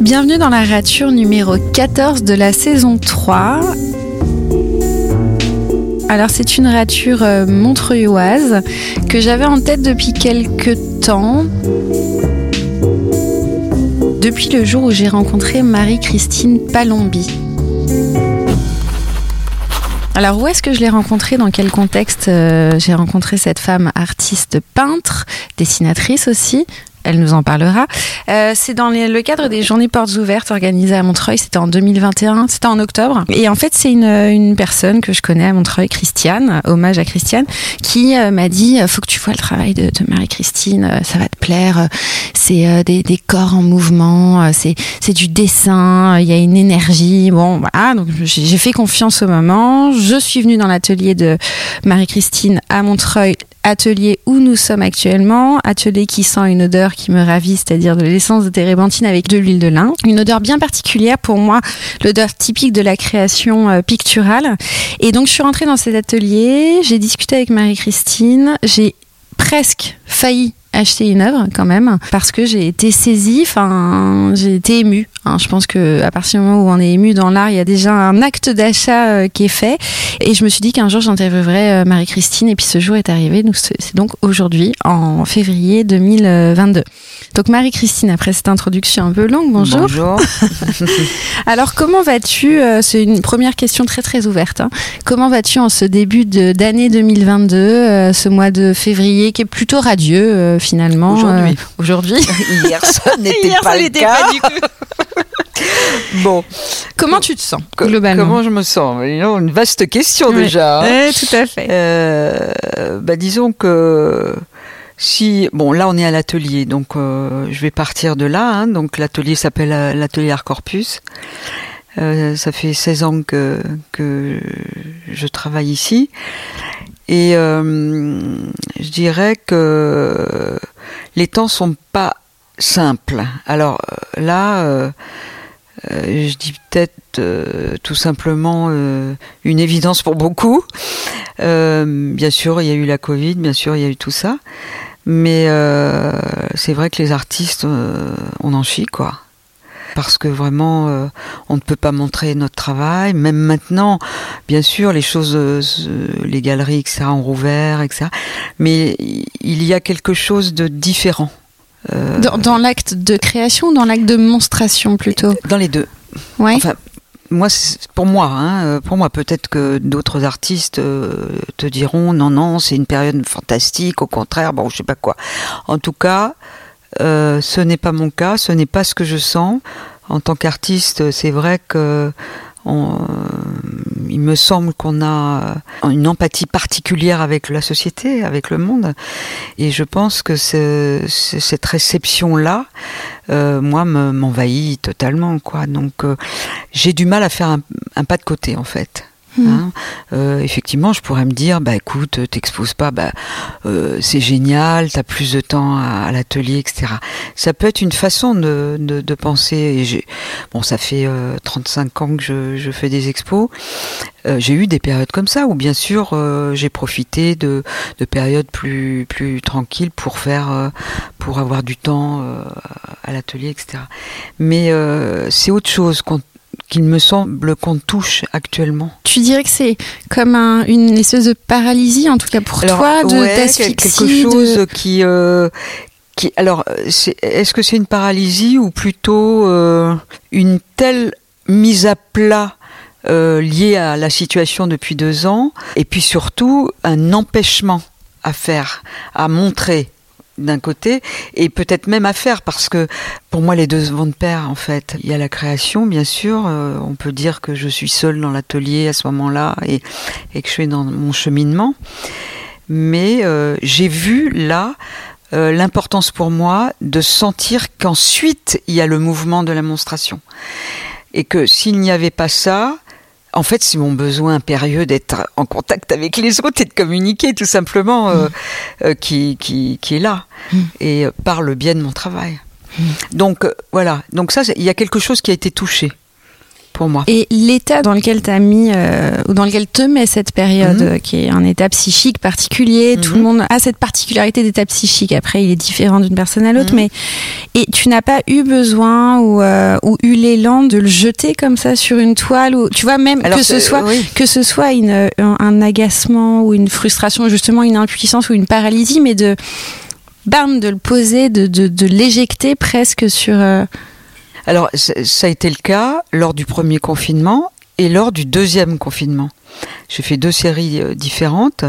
Bienvenue dans la rature numéro 14 de la saison 3. Alors c'est une rature euh, montreuilloise que j'avais en tête depuis quelques temps. Depuis le jour où j'ai rencontré Marie-Christine Palombi. Alors où est-ce que je l'ai rencontrée? Dans quel contexte euh, j'ai rencontré cette femme artiste peintre, dessinatrice aussi? Elle nous en parlera. Euh, c'est dans le cadre des journées portes ouvertes organisées à Montreuil, c'était en 2021, c'était en octobre. Et en fait, c'est une, une, personne que je connais à Montreuil, Christiane, hommage à Christiane, qui euh, m'a dit faut que tu vois le travail de, de Marie-Christine, euh, ça va te plaire. C'est euh, des, des, corps en mouvement, c'est du dessin, il y a une énergie. Bon, voilà, donc j'ai fait confiance au moment. Je suis venue dans l'atelier de Marie-Christine à Montreuil atelier où nous sommes actuellement, atelier qui sent une odeur qui me ravit, c'est-à-dire de l'essence de térébenthine avec de l'huile de lin. Une odeur bien particulière pour moi, l'odeur typique de la création euh, picturale. Et donc je suis rentrée dans cet atelier, j'ai discuté avec Marie-Christine, j'ai presque failli acheter une œuvre quand même parce que j'ai été saisie, enfin j'ai été émue. Hein. Je pense que à partir du moment où on est ému dans l'art, il y a déjà un acte d'achat euh, qui est fait. Et je me suis dit qu'un jour j'interviewerais euh, Marie-Christine et puis ce jour est arrivé. C'est donc aujourd'hui en février 2022. Donc Marie-Christine, après cette introduction un peu longue, bonjour. Bonjour. Alors comment vas-tu euh, C'est une première question très très ouverte. Hein. Comment vas-tu en ce début d'année 2022, ce mois de février qui est plutôt radieux finalement Aujourd'hui. euh, aujourd'hui. Hier, ça n'était pas le cas. pas du coup. Bon, Comment tu te sens globalement comment je me sens? Une vaste question déjà. hein. Ouais, tout à fait. Euh, bah, disons que si bon là on est à l'atelier donc euh, je vais partir de là hein. donc l'atelier s'appelle euh, l'atelier Art Corpus Euh, ça fait 16 ans que que je travaille ici et euh, je dirais que les temps sont pas simples alors là je dis peut-être tout simplement une évidence pour beaucoup. Bien sûr, il y a eu la Covid, bien sûr, il y a eu tout ça. Mais euh, c'est vrai que les artistes, euh, on en chie, quoi. Parce que vraiment, euh, on ne peut pas montrer notre travail. Même maintenant, bien sûr, les choses, se- les galeries, etc., ont rouvert, etc. Mais il y a quelque chose de différent. Dans, dans l'acte de création ou dans l'acte de monstration plutôt? Dans les deux. Ouais. Enfin, moi, pour moi, hein, euh, pour moi, peut-être que d'autres artistes euh, te diront non, non, c'est une période fantastique, au contraire, bon, je sais pas quoi. En tout cas, euh, ce n'est pas mon cas, ce n'est pas ce que je sens. En tant qu'artiste, c'est vrai que euh, il me semble qu'on a une empathie particulière avec la société, avec le monde, et je pense que ce- ce- cette réception-là, euh, moi, me- m'envahit totalement, quoi. Donc, euh, j'ai du mal à faire un pas de côté, en fait. Hmm. Hein. Euh, effectivement, je pourrais me dire, bah écoute, t'exposes pas, bah euh, c'est génial, t'as plus de temps à, à l'atelier, etc. Ça peut être une façon de, de, de penser. Et j'ai, bon, ça fait euh, 35 ans que je, je fais des expos. Euh, j'ai eu des périodes comme ça où, bien sûr, euh, j'ai profité de, de périodes plus plus tranquilles pour faire, euh, pour avoir du temps euh, à l'atelier, etc. Mais euh, c'est autre chose qu'on qu'il me semble qu'on touche actuellement. Tu dirais que c'est comme un- une espèce de paralysie, en tout cas pour Alors, toi, de ouais, quelque chose de- qui, euh, qui, alors, est-ce que c'est une paralysie ou plutôt euh, une telle mise à plat euh, liée à la situation depuis deux ans, et puis surtout un empêchement à faire, à montrer d'un côté et peut-être même à faire parce que pour moi les deux vont de pair en fait il y a la création bien sûr euh, on peut dire que je suis seule dans l'atelier à ce moment-là et, et que je suis dans mon cheminement mais euh, j'ai vu là euh, l'importance pour moi de sentir qu'ensuite il y a le mouvement de la monstration. Et que s'il n'y avait pas ça en fait, c'est mon besoin impérieux d'être en contact avec les autres et de communiquer tout simplement euh, euh, qui, qui, qui est là Mm. et euh, par le biais de mon travail. Mm. Donc voilà, donc ça, il y a quelque chose qui a été touché pour moi. Et l'état dans lequel tu as mis, euh, ou dans lequel te met cette période, mhm. qui est un état psychique particulier, tout le mhm. monde a cette particularité d'état psychique. Après, il est différent d'une personne à l'autre, mhm. mais et tu n'as pas eu besoin ou, ou eu l'élan de le jeter comme ça sur une toile, ou tu vois même que ce soit que ce soit une, un, agacement ou une frustration, justement une impuissance ou une paralysie, mais de bam, de le poser, de, de, de l'éjecter presque sur. Euh, Alors, ça a été le cas lors du premier confinement et lors du deuxième confinement. J'ai fait deux séries euh, différentes.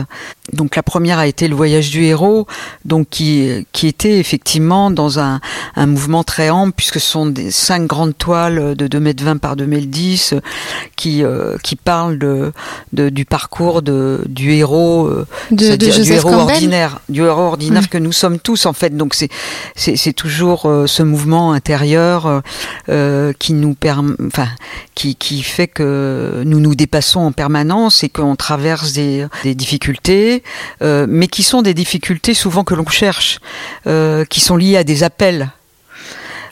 Donc la première a été le voyage du héros, donc qui, qui était effectivement dans un, un mouvement très ample puisque ce sont des cinq grandes toiles de 2 mètres 20 par 2 mètres 10 qui euh, qui parlent de, de, du parcours de du héros euh, de, du héros ordinaire, du héros ordinaire que nous sommes tous en fait. Donc c'est c'est toujours ce mouvement intérieur qui nous permet, enfin qui qui fait que nous nous dépassons en permanence et qu'on traverse des, des difficultés, euh, mais qui sont des difficultés souvent que l'on cherche, euh, qui sont liées à des appels.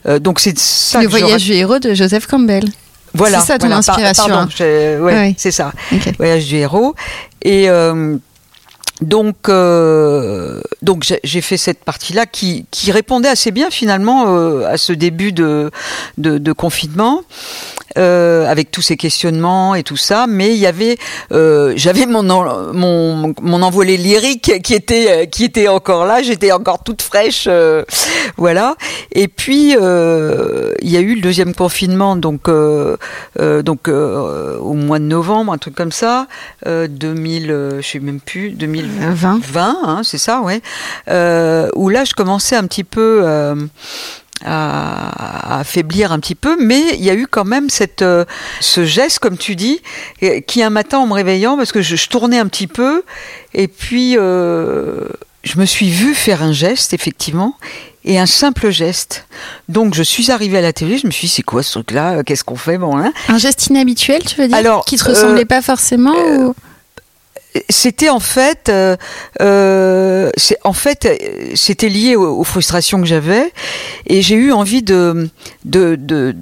Euh, donc c'est ça. Le voyage du héros de Joseph Campbell. Voilà. C'est ça ton inspiration. Pardon, ouais, c'est ça. Voyage du héros. Et donc, euh, donc j'ai fait cette partie-là qui, qui répondait assez bien finalement euh, à ce début de, de, de confinement. Euh, avec tous ces questionnements et tout ça, mais il y avait, euh, j'avais mon, mon mon envolée lyrique qui était qui était encore là, j'étais encore toute fraîche, euh, voilà. Et puis il y a eu le deuxième confinement, donc donc au mois de novembre, un truc comme ça, 2000, je sais même plus, 2020, 20, hein, c'est ça, ouais. où là, je commençais un petit peu à, affaiblir un petit peu, mais il y a eu quand même cette, euh, ce geste, comme tu dis, qui un matin en me réveillant, parce que je, tournais un petit peu, et puis euh, je me suis vue faire un geste, effectivement, et un simple geste. Donc je suis arrivée à la télé, je me suis dit c'est quoi ce truc-là? Qu'est-ce qu'on fait? Bon hein. Un geste inhabituel, tu veux dire? Alors, Qui te ressemblait euh, pas forcément ou? C'était en fait, euh, euh en fait, c'était lié aux, frustrations que j'avais, et j'ai eu envie de, de, de,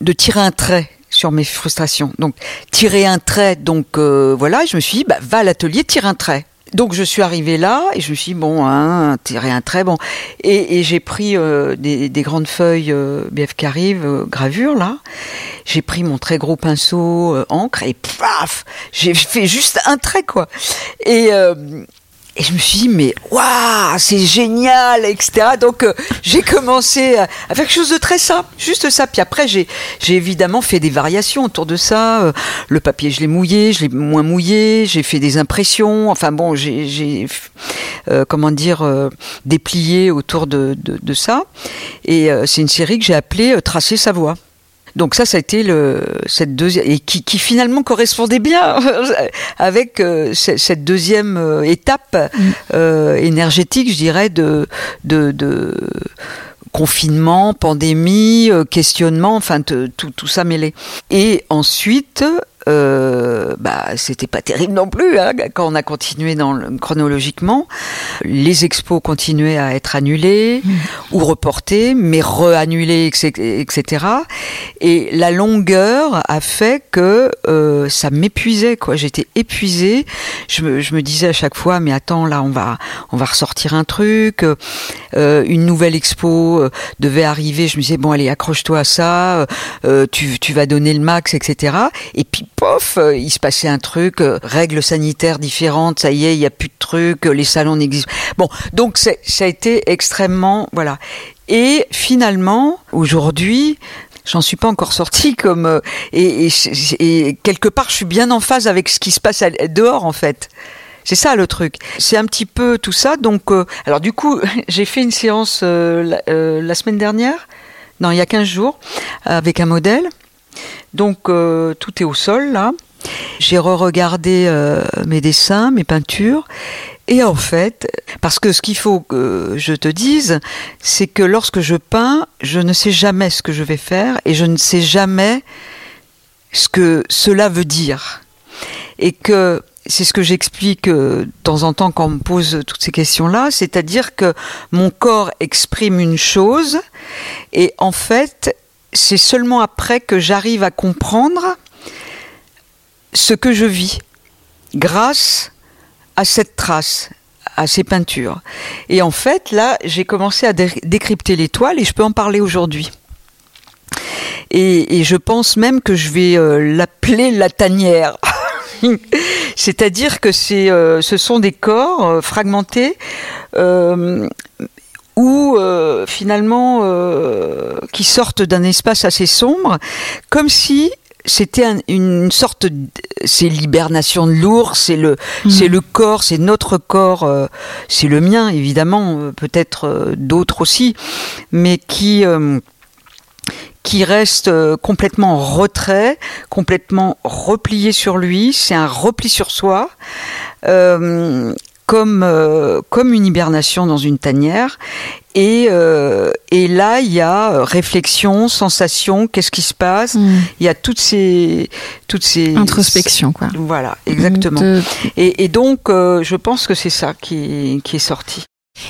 de, tirer un trait sur mes frustrations. Donc tirer un trait, donc euh, voilà, je me suis dit, bah, va à l'atelier, tire un trait. Donc je suis arrivée là et je me suis dit, bon, hein, tirer un trait, bon. Et, j'ai pris euh, des, des, grandes feuilles euh, BF Carive, euh, gravure là. J'ai pris mon très gros pinceau encre et paf, j'ai fait juste un trait quoi. Et et je me suis dit, mais waouh, c'est génial, etc. Donc euh, j'ai commencé à, faire quelque chose de très simple, juste ça. Puis après, j'ai, évidemment fait des variations autour de ça. Euh, le papier, je l'ai mouillé, je l'ai moins mouillé. J'ai fait des impressions. Enfin bon, j'ai, euh, comment dire, déplié autour de, de, de ça. Et c'est une série que j'ai appelée Tracer sa voie. Donc ça, ça a été le, cette deuxième et qui, qui finalement correspondait bien avec euh, cette deuxième euh, étape mm. euh, énergétique, je dirais, de, de, de confinement, pandémie, questionnement, enfin tout, tout ça mêlé. Et ensuite, euh, bah, c'était pas terrible non plus hein, quand on a continué dans le, chronologiquement. Les expos continuaient à être annulés mmh. ou reportés, mais re-annulés, etc. Et la longueur a fait que euh, ça m'épuisait. quoi. J'étais épuisée. Je me, je me, disais à chaque fois, mais attends, là, on va, on va ressortir un truc. Euh, une nouvelle expo euh, devait arriver. Je me disais, bon, allez, accroche-toi à ça. Euh, tu, tu vas donner le max, etc. Et puis pof, euh, il se passait un truc, euh, règles sanitaires différentes, ça y est, il n'y a plus de trucs, euh, les salons n'existent. Bon, donc ça a été extrêmement, voilà. Et finalement, aujourd'hui, j'en suis pas encore sortie comme et, et, quelque part, je suis bien en phase avec ce qui se passe dehors en fait. C'est ça le truc. C'est un petit peu tout ça. Donc, alors du coup, j'ai fait une séance la, la, semaine dernière, non, il y a 15 jours, avec un modèle. Donc euh, tout est au sol là. J'ai re-regardé euh, mes dessins, mes peintures. Et en fait, parce que ce qu'il faut que je te dise, c'est que lorsque je peins, je ne sais jamais ce que je vais faire et je ne sais jamais ce que cela veut dire. Et que c'est ce que j'explique euh, de temps en temps quand on me pose toutes ces questions-là, c'est-à-dire que mon corps exprime une chose et en fait, c'est seulement après que j'arrive à comprendre ce que je vis grâce à cette trace, à ces peintures. Et en fait, là, j'ai commencé à décrypter l'étoile et je peux en parler aujourd'hui. Et, je pense même que je vais euh, l'appeler la tanière. C'est-à-dire que euh, ce sont des corps euh, fragmentés ou finalement qui sortent d'un espace assez sombre, comme si c'était une sorte, c'est l'hibernation de l'ours, c'est le, mmh. c'est le corps, c'est notre corps, euh, c'est le mien évidemment, euh, peut-être euh, d'autres aussi, mais qui qui reste complètement en retrait, complètement replié sur lui. C'est un repli sur soi comme, euh, comme une hibernation dans une tanière. Et, euh, et là, il y a euh, réflexion, sensation, qu'est-ce qui se passe? Hmm. Il y a toutes ces, toutes ces introspection, quoi. Voilà, exactement. Et, et, donc, je pense que c'est ça qui, qui est sorti.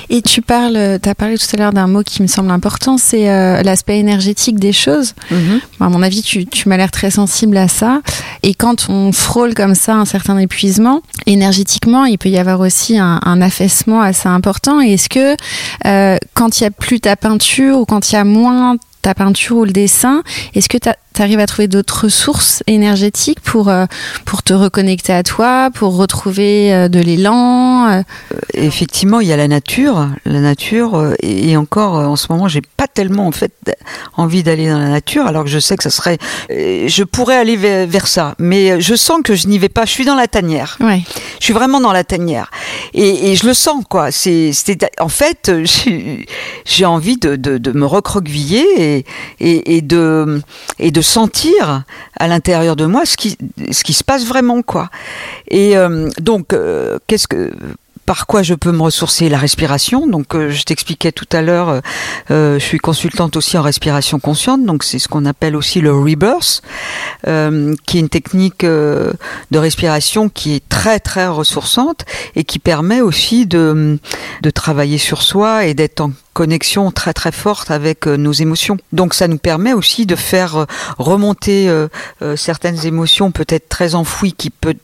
Et tu parles, tu as parlé tout à l'heure d'un mot qui me semble important, c'est euh, l'aspect énergétique des choses. Mhm. à mon avis, tu, tu m'as l'air très sensible à ça. Et quand on frôle comme ça un certain épuisement, énergétiquement, il peut y avoir aussi un, un affaissement assez important. Et est-ce que euh, quand il y a plus ta peinture ou quand il y a moins ta peinture ou le dessin, est-ce que tu arrives à trouver d'autres ressources énergétiques pour, euh, pour te reconnecter à toi, pour retrouver euh, de l'élan euh? Effectivement, il y a la nature. La nature, et encore en ce moment, j'ai pas tellement en fait envie d'aller dans la nature, alors que je sais que ça serait. Je pourrais aller vers, ça, mais je sens que je n'y vais pas. Je suis dans la tanière. Ouais. Je suis vraiment dans la tanière. Et, et je le sens, quoi. C'est, en fait, j'ai envie de, de, de me recroqueviller et et, de, et de sentir à l'intérieur de moi ce qui, ce qui se passe vraiment, quoi. Et euh, donc, euh, qu'est-ce que par quoi je peux me ressourcer La respiration. Donc, euh, je t'expliquais tout à l'heure, je suis consultante aussi en respiration consciente. Donc, c'est ce qu'on appelle aussi le rebirth, qui est une technique de respiration qui est très très ressourçante et qui permet aussi de, de travailler sur soi et d'être en connexion très très forte avec euh, nos émotions. Donc ça nous permet aussi de faire euh, remonter euh, certaines émotions peut-être très enfouies qui peut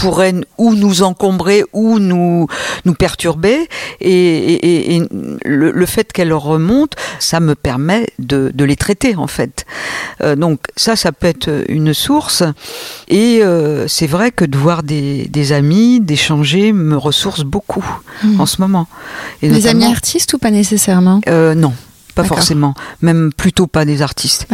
pourrait ou nous encombrer ou nous nous perturber. Et, le, fait qu'elle remonte ça me permet de, les traiter en fait. Euh, donc ça ça peut être une source. Et euh, c'est vrai que de voir des, amis d'échanger me ressource beaucoup hmm. en ce moment. Et des amis artistes ou pas nécessairement? Euh, non pas forcément, même plutôt pas des artistes.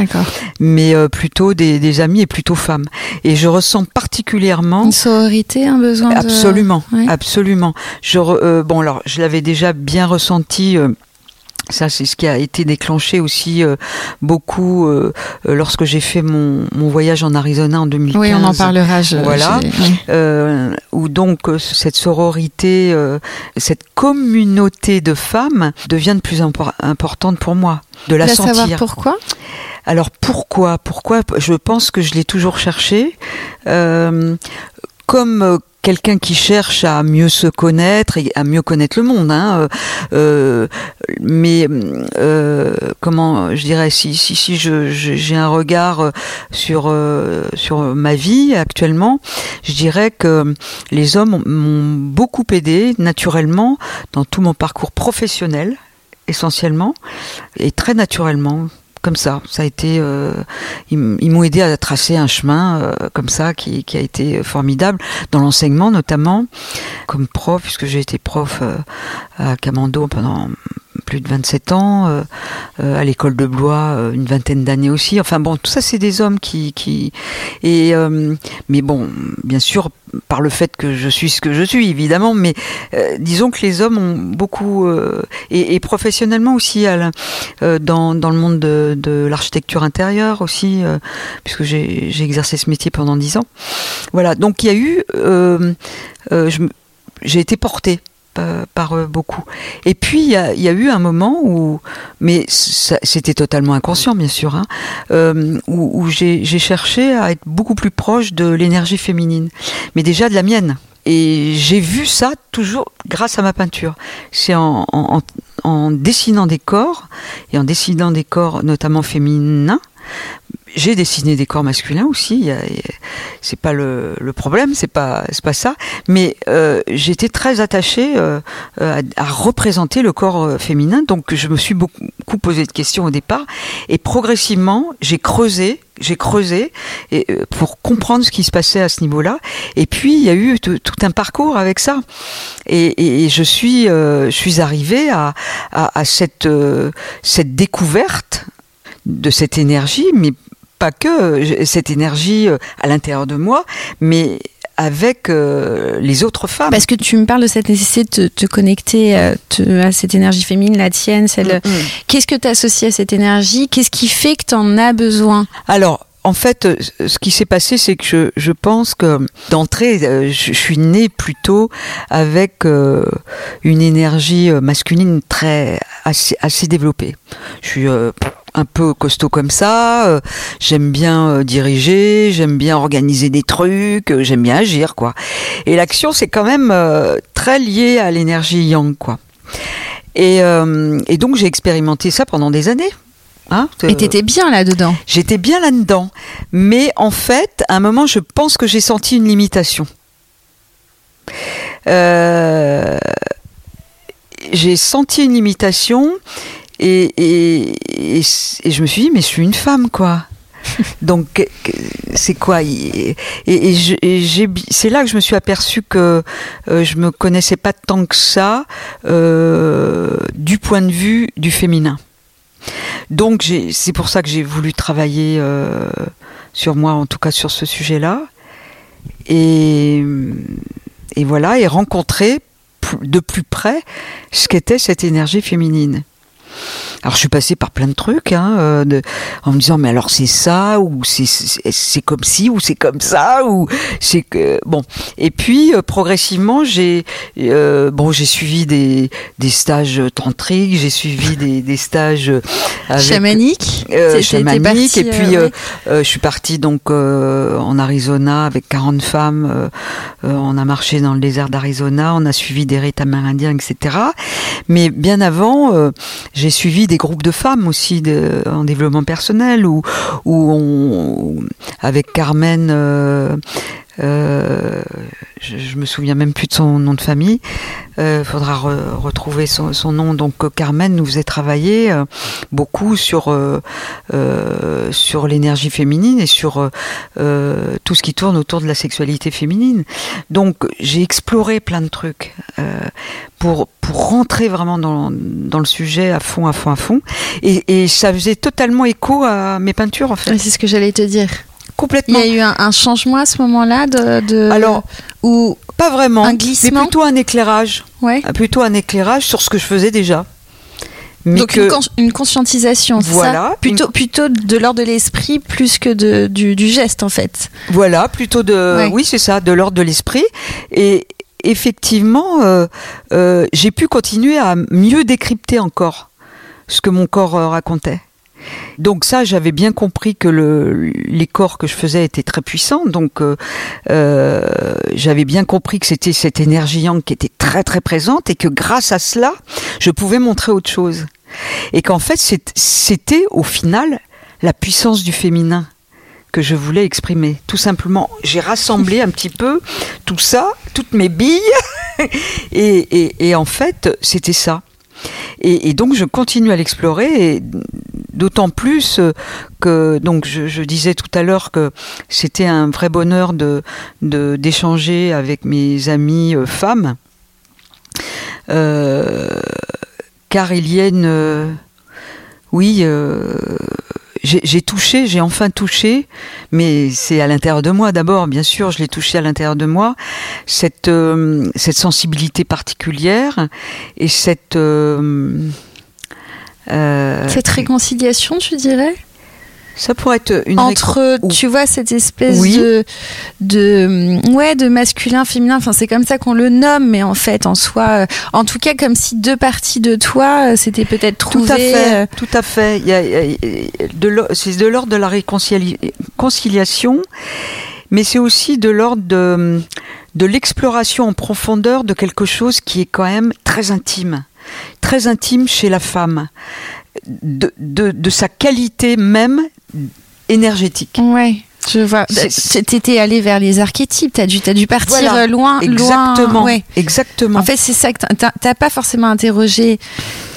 Mais euh, plutôt des, amis et plutôt femmes. Et je ressens particulièrement une sororité, un besoin. Absolument, absolument. Je euh, bon alors, je l'avais déjà bien ressenti. Euh, ça, c'est ce qui a été déclenché aussi euh, beaucoup euh, euh, lorsque j'ai fait mon, mon, voyage en Arizona en 2015. Oui, on en parlera. Je, voilà, euh, où donc cette sororité, cette communauté de femmes devient de plus en plus importante pour moi, de la sentir. savoir pourquoi? Alors pourquoi? Pourquoi? Je pense que je l'ai toujours cherché. Euh, comme quelqu'un qui cherche à mieux se connaître et à mieux connaître le monde. Hein, euh, euh mais euh, comment je dirais si si, si je, j'ai un regard sur euh, sur ma vie actuellement, je dirais que les hommes m'ont beaucoup aidé naturellement dans tout mon parcours professionnel essentiellement et très naturellement comme ça. Ça a été, euh, ils, m'ont aidé à tracer un chemin euh, comme ça qui, qui, a été formidable dans l'enseignement notamment, comme prof puisque j'ai été prof euh, à Camando pendant plus de 27 ans, euh, euh, à l'école de Blois euh, une vingtaine d'années aussi. Enfin bon, tout ça c'est des hommes qui et mais bon, bien sûr par le fait que je suis ce que je suis évidemment, mais disons que les hommes ont beaucoup et, professionnellement aussi dans le monde de, l'architecture intérieure aussi, puisque j'ai j'ai exercé ce métier pendant dix ans. Voilà, donc il y a eu j'ai été portée par euh, beaucoup. Et puis il y a, eu un moment où, mais c'était totalement inconscient bien sûr, hein, euh, où, j'ai cherché à être beaucoup plus proche de l'énergie féminine, mais déjà de la mienne. Et j'ai vu ça toujours grâce à ma peinture. C'est en, dessinant des corps, et en dessinant des corps notamment féminins, j'ai dessiné des corps masculins aussi. C'est pas le, problème, c'est pas pas ça. Mais euh, j'étais très attachée euh, à, représenter le corps euh, féminin, donc je me suis beaucoup posé de questions au départ, et progressivement j'ai creusé, j'ai creusé pour comprendre ce qui se passait à ce niveau-là. Et puis il y a eu tout un parcours avec ça. Et, je suis je suis arrivée à cette cette découverte de cette énergie, mais pas que cette énergie euh, à l'intérieur de moi, mais avec euh, les autres femmes. Parce que tu me parles de cette nécessité de te, connecter euh, à cette énergie féminine, la tienne, celle. Mm, mm. Qu'est-ce que tu associes à cette énergie? Qu'est-ce qui fait que tu en as besoin? Alors, en fait, ce qui s'est passé, c'est que je, je, pense que d'entrée, je, suis née plutôt avec une énergie masculine très assez, assez développée. Je suis un peu costaud comme ça. Euh, j'aime bien euh, diriger, j'aime bien organiser des trucs, euh, j'aime bien agir, quoi. Et l'action, c'est quand même très lié à l'énergie yang, quoi. Et donc j'ai expérimenté ça pendant des années. Hein, et t'étais bien là-dedans J'étais bien là-dedans. Mais en fait, à un moment, je pense que j'ai senti une limitation. Euh, j'ai senti une limitation et, et, et, je me suis dit, mais je suis une femme, quoi. Donc, c'est quoi? Et, et c'est là que je me suis aperçue que euh, je me connaissais pas tant que ça euh, du point de vue du féminin. Donc, c'est pour ça que j'ai voulu travailler euh, sur moi, en tout cas sur ce sujet-là. Et, et voilà, et rencontrer de plus près ce qu'était cette énergie féminine. Alors je suis passée par plein de trucs, hein, euh, de, en me disant mais alors c'est ça ou c'est c'est comme ci ou c'est comme ça ou c'est que bon. Et puis euh, progressivement j'ai euh, bon j'ai suivi des, des stages tantriques, j'ai suivi des, des stages avec, chamaniques, euh, chamaniques et puis je suis partie donc en Arizona avec 40 femmes. on a marché dans le désert d'Arizona, on a suivi des rites amérindiens, etc. Mais bien avant j'ai suivi des groupes de femmes aussi en développement personnel où, où on, avec Carmen, euh, euh, je, je, me souviens même plus de son nom de famille. Il euh, faudra re, retrouver son, nom. Donc Carmen nous faisait travailler euh, beaucoup sur euh, euh, sur l'énergie féminine et sur tout ce qui tourne autour de la sexualité féminine. Donc j'ai exploré plein de trucs pour pour rentrer vraiment dans, dans le sujet à fond, à fond, à fond. Et, et ça faisait totalement écho à mes peintures en fait. C'est ce que j'allais te dire. Complètement. Il y a eu un, un changement à ce moment-là de, de, Alors, ou pas vraiment, un glissement, mais plutôt un éclairage. Ouais. Plutôt un éclairage sur ce que je faisais déjà. Mais Donc que... une, cons une, conscientisation, voilà, ça plutôt, une... plutôt de l'ordre de l'esprit plus que de, du, du, geste en fait. Voilà, plutôt de, ouais. oui c'est ça, de l'ordre de l'esprit. Et effectivement, euh, euh, j'ai pu continuer à mieux décrypter encore ce que mon corps euh, racontait. Donc ça, j'avais bien compris que le, les corps que je faisais étaient très puissants. Donc euh, euh, j'avais bien compris que c'était cette énergie yang qui était très très présente et que grâce à cela, je pouvais montrer autre chose. Et qu'en fait, c'était au final la puissance du féminin que je voulais exprimer. Tout simplement, j'ai rassemblé un petit peu tout ça, toutes mes billes, et, et, et en fait, c'était ça. Et, donc je continue à l'explorer, d'autant plus que donc je, disais tout à l'heure que c'était un vrai bonheur de d'échanger avec mes amies euh, femmes, euh, car il y a une oui. Euh, j'ai touché, j'ai enfin touché, mais c'est à l'intérieur de moi d'abord, bien sûr, je l'ai touché à l'intérieur de moi, cette, euh, cette sensibilité particulière et cette... Euh, euh, cette réconciliation, tu dirais? Ça pourrait être une entre, tu vois, cette espèce oui. de, de, ouais, de masculin, féminin. Enfin, c'est comme ça qu'on le nomme, mais en fait, en soi, euh, en tout cas, comme si deux parties de toi euh, s'étaient peut-être trouvées. Tout à fait. Euh... Tout à fait. Il y a, de c'est de l'ordre de la réconciliation, mais c'est aussi de l'ordre de, de l'exploration en profondeur de quelque chose qui est quand même très intime, très intime chez la femme. De, de, de sa qualité même énergétique. Ouais. Je vois. T'étais allé vers les archétypes. T'as dû, as dû partir loin, Exactement. loin. Ouais. Exactement. En fait, c'est ça que t'as pas forcément interrogé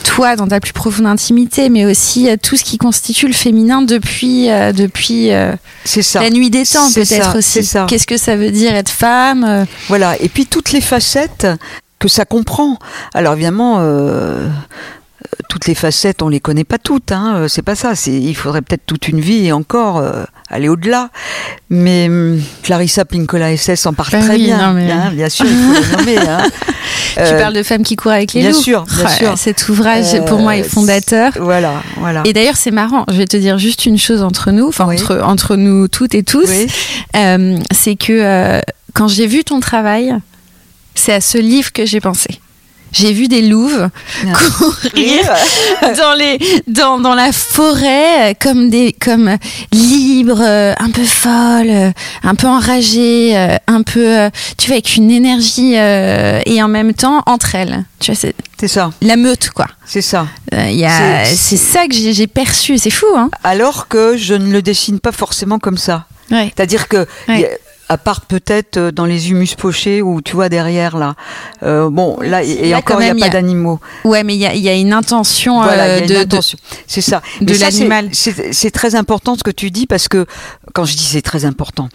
toi dans ta plus profonde intimité, mais aussi euh, tout ce qui constitue le féminin depuis euh, depuis euh, ça. la nuit des temps peut-être aussi. Qu'est-ce que ça veut dire être femme Voilà. Et puis toutes les facettes que ça comprend. Alors évidemment, toutes les facettes, on les connaît pas toutes. Hein, euh, c'est pas ça. Il faudrait peut-être toute une vie et encore euh, aller au-delà. Mais hum, Clarissa Pinkola SS en parle bah très bien. Hein, bien sûr, il faut le nommer. Hein. tu euh, parles de femmes qui courent avec les bien loups. Sûr, bien sûr. Cet ouvrage, pour moi, est fondateur. Voilà, voilà. Et d'ailleurs, c'est marrant. Je vais te dire juste une chose entre nous, enfin entre entre nous toutes et tous, c'est que quand j'ai vu ton travail, c'est à ce livre que j'ai pensé j'ai vu des louves courir dans les dans, dans la forêt comme des comme libres un peu folles un peu enragées un peu tu vois avec une énergie et en même temps entre elles. Tu vois c'est ça. la meute quoi. C'est ça. A c'est ça que j'ai perçu c'est fou hein. Alors que je ne le dessine pas forcément comme ça. Ouais. c'est à dire que à part peut-être euh, dans les humus pochés ou tu vois derrière là. Euh, bon, là et, encore il n'y a pas d'animaux. Ouais, mais il y a, une intention. Voilà, y a une intention. C'est ça. De l'animal. C'est très important ce que tu dis parce que quand je dis c'est très important,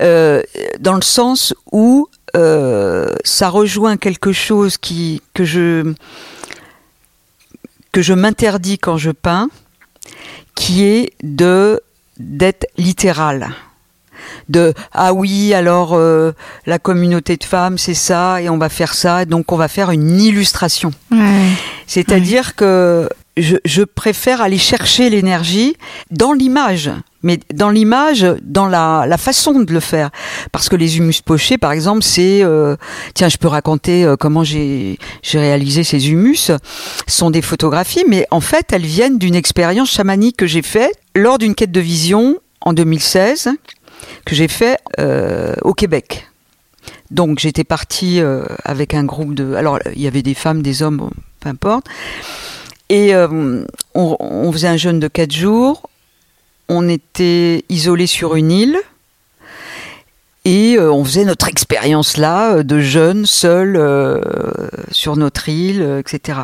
euh, dans le sens où ça rejoint quelque chose qui que je que je m'interdis quand je peins, qui est de d'être littéral de ah oui alors euh, la communauté de femmes c'est ça et on va faire ça donc on va faire une illustration. C'est-à-dire que je, préfère aller chercher l'énergie dans l'image, mais dans l'image, dans la, façon de le faire. Parce que les humus pochés, par exemple, c'est... Euh, tiens, je peux raconter euh, comment j'ai réalisé ces humus. Ce sont des photographies, mais en fait, elles viennent d'une expérience chamanique que j'ai faite lors d'une quête de vision en 2016 que j'ai fait euh, au Québec. Donc j'étais partie euh, avec un groupe de... Alors il y avait des femmes, des hommes, peu importe. Et euh, on, faisait un jeûne de quatre jours. On était isolés sur une île. Et on faisait notre expérience là de jeûne, seul, sur notre île, etc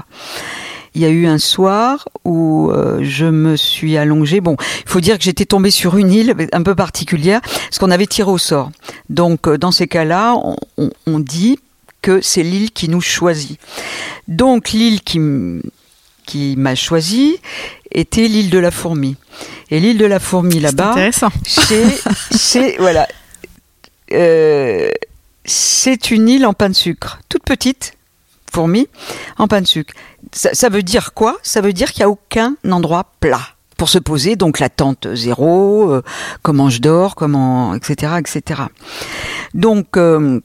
il y a eu un soir où euh, je me suis allongée. Bon, il faut dire que j'étais tombée sur une île un peu particulière, parce qu'on avait tiré au sort. Donc, euh, dans ces cas-là, on, dit que c'est l'île qui nous choisit. Donc, l'île qui, qui m'a choisi était l'île de la fourmi. Et l'île de la fourmi là-bas, c'est voilà, euh, c'est une île en pain de sucre, toute petite, fourmi, en pain de sucre. Ça, veut dire quoi? Ça veut dire qu'il n'y a aucun endroit plat pour se poser, donc la tente zéro, euh, comment je dors, comment, etc., etc. Donc, euh,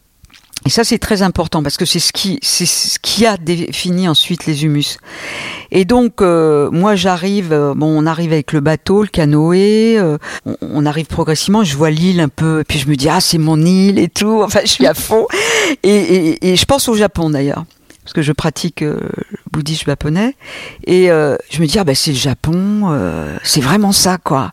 et ça c'est très important parce que c'est ce qui, ce qui a défini ensuite les humus. Et donc, euh, moi j'arrive, bon, on arrive avec le bateau, le canoë, on, arrive progressivement, je vois l'île un peu, et puis je me dis ah c'est mon île et tout. Enfin, je suis à fond. Et je pense au Japon d'ailleurs parce que je pratique euh, le bouddhisme japonais. Et euh, je me dis ah ben c'est le Japon euh, c'est vraiment ça quoi.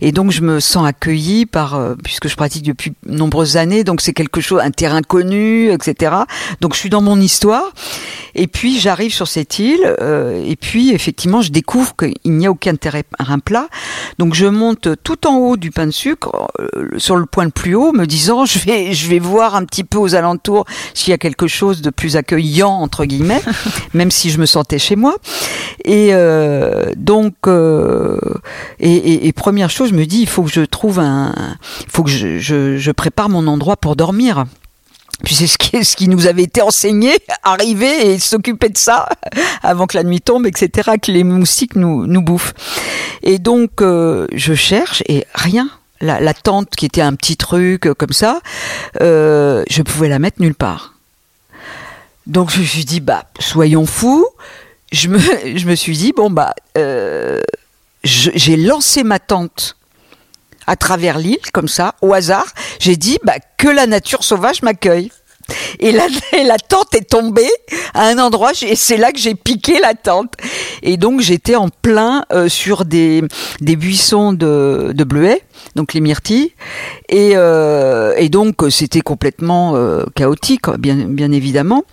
Et donc je me sens accueillie par puisque je pratique depuis nombreuses années donc c'est quelque chose un terrain connu etc donc je suis dans mon histoire. Et puis j'arrive sur cette île et puis effectivement je découvre qu'il n'y a aucun terrain plat. Donc je monte tout en haut du pain de sucre sur le point le plus haut me disant je vais je vais voir un petit peu aux alentours s'il y a quelque chose de plus accueillant entre guillemets, même si je me sentais chez moi. Et euh, donc, euh, et, première chose, je me dis, il faut que je trouve un, il faut que je, prépare mon endroit pour dormir. Puis c'est ce qui, ce qui nous avait été enseigné, arriver et s'occuper de ça avant que la nuit tombe, etc., que les moustiques nous, nous bouffent. Et donc, euh, je cherche et rien. La, tente qui était un petit truc comme ça, je pouvais la mettre nulle part. Donc je me suis dit, bah, soyons fous. Je me, je me suis dit, bon, bah, euh, j'ai lancé ma tente à travers l'île, comme ça, au hasard. J'ai dit, bah, que la nature sauvage m'accueille. Et la, la tente est tombée à un endroit et c'est là que j'ai piqué la tente. Et donc j'étais en plein euh, sur des, des buissons de, de bleuets, donc les myrtilles. Et, euh, et donc c'était complètement euh, chaotique, bien, bien évidemment.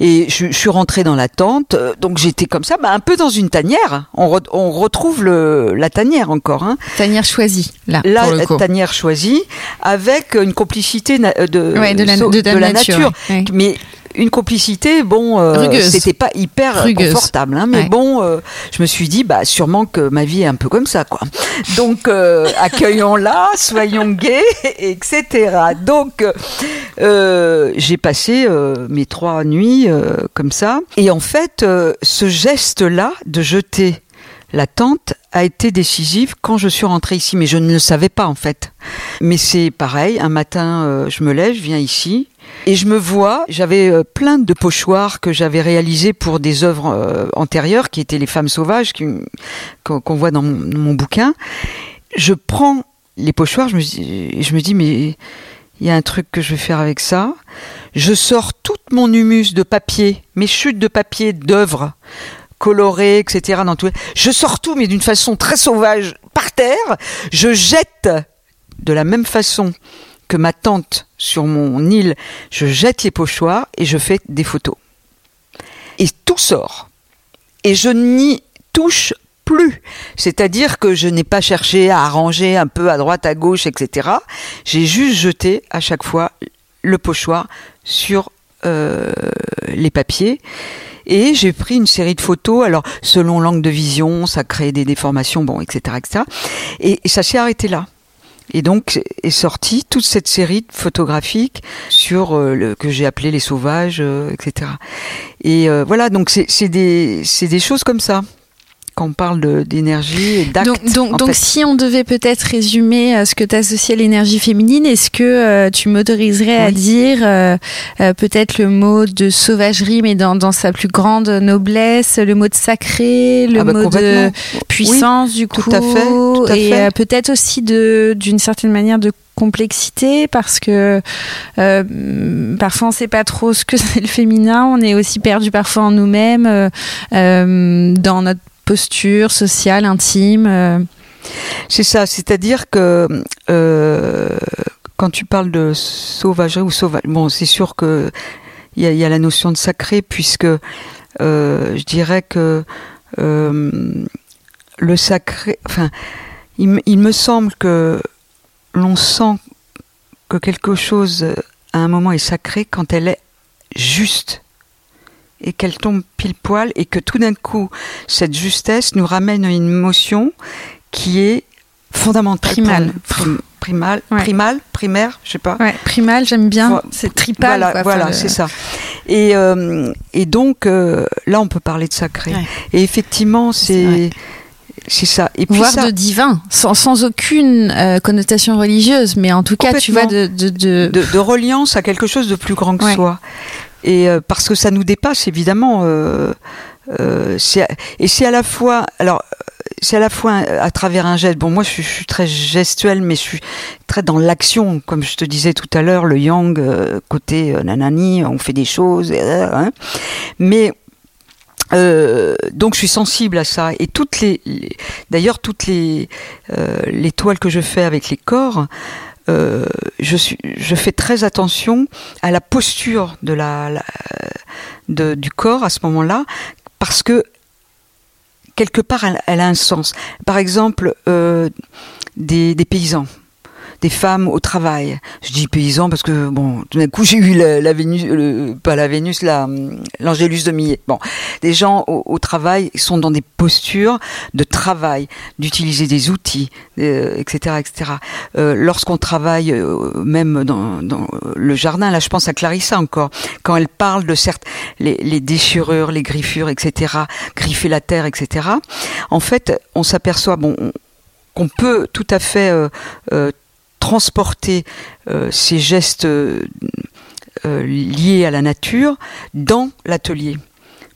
Et je, je suis rentrée dans la tente, donc j'étais comme ça, bah, un peu dans une tanière. On, re- on retrouve le, la tanière encore. Hein. Tanière choisie, là, La pour le coup. tanière choisie, avec une complicité de, Ouais, de la, so- de la nature. Ouais. mais une complicité, bon, euh, c'était pas hyper Rugueuse. confortable, hein, mais Ouais. bon, euh, je me suis dit, bah, sûrement que ma vie est un peu comme ça, quoi. Donc, euh, accueillons-la, soyons gays, etc. Donc, j'ai passé mes trois nuits comme ça, et en fait, ce geste-là de jeter la tente a été décisif quand je suis rentrée ici, mais je ne le savais pas en fait. Mais c'est pareil, un matin, euh, je me lève, je viens ici, et je me vois, j'avais euh, plein de pochoirs que j'avais réalisés pour des œuvres euh, antérieures, qui étaient les femmes sauvages, qu'on voit dans mon, dans mon bouquin. Je prends les pochoirs, je me dis, je me dis mais il y a un truc que je vais faire avec ça. Je sors toute mon humus de papier, mes chutes de papier d'œuvres colorées, etc. Je sors tout, mais d'une façon très sauvage, par terre. Je jette de la même façon que ma tante sur mon île, je jette les pochoirs et je fais des photos. Et tout sort. Et je n'y touche plus. C'est-à-dire que je n'ai pas cherché à arranger un peu à droite, à gauche, etc. J'ai juste jeté à chaque fois le pochoir sur euh, les papiers. Et j'ai pris une série de photos. Alors, selon l'angle de vision, ça crée des déformations, bon, etc., etc. Et, ça s'est arrêté là. Et donc est sortie toute cette série photographique sur euh, le, que j'ai appelé les sauvages, euh, etc. Et euh, voilà, donc c'est des des choses comme ça quand on parle d'énergie et d'actes. Donc, donc, donc si on devait peut-être résumer euh, ce que tu associes à l'énergie féminine, est-ce que euh, tu m'autoriserais à dire euh, peut-être le mot de sauvagerie, mais dans, dans sa plus grande noblesse, le mot de sacré, le Ah bah, mot de puissance du tout coup, à fait, tout à et fait. euh, peut-être aussi d'une certaine manière de complexité parce que euh, parfois on sait pas trop ce que c'est le féminin, on est aussi perdu parfois en nous-mêmes, euh, dans notre posture sociale, intime. euh. C'est ça, c'est-à-dire que euh, quand tu parles de sauvagerie ou sauvage, bon, c'est sûr que il y a, la notion de sacré puisque euh, je dirais que le sacré, enfin, il, me- semble que l'on sent que quelque chose à un moment est sacré quand elle est juste et qu'elle tombe pile poil et que tout d'un coup cette justesse nous ramène à une émotion qui est fondamentale Primale. Prim- primale Ouais. primale primaire je sais pas Ouais, primal, j'aime bien. C'est tripal. voilà voilà le- c'est ça et euh, et donc euh, là on peut parler de sacré Ouais. et effectivement C'est c'est ça et puis voire ça de divin, sans, sans aucune euh, connotation religieuse, mais en tout cas, tu vois, de, de, de- de, de reliance à quelque chose de plus grand que soi. Et euh, parce que ça nous dépasse évidemment. Euh, euh, et c'est à la fois, alors c'est à la fois à travers un geste. Bon, moi je suis, très gestuelle, mais je suis très dans l'action, comme je te disais tout à l'heure, le yang euh, côté euh, nanani, on fait des choses. euh, hein. Mais euh, donc je suis sensible à ça et toutes les, d'ailleurs toutes les les toiles que je fais avec les corps euh, je suis je fais très attention à la posture de la, de, du corps à ce moment-là parce que quelque part elle, a un sens. Par exemple euh, des paysans des femmes au travail. Je dis paysans parce que bon, tout d'un coup j'ai eu la, Vénus, pas la Vénus, la l'Angélus de Millet. Bon, des gens au, travail sont dans des postures de travail, d'utiliser des outils, euh, etc., etc. Euh, Lorsqu'on travaille, euh, même dans, le jardin, là je pense à Clarissa encore, quand elle parle de certes les, les déchirures, les griffures, etc., griffer la terre, etc. En fait, on s'aperçoit bon on- qu'on peut tout à fait euh, transporter euh, ces gestes euh, euh, liés à la nature dans l'atelier.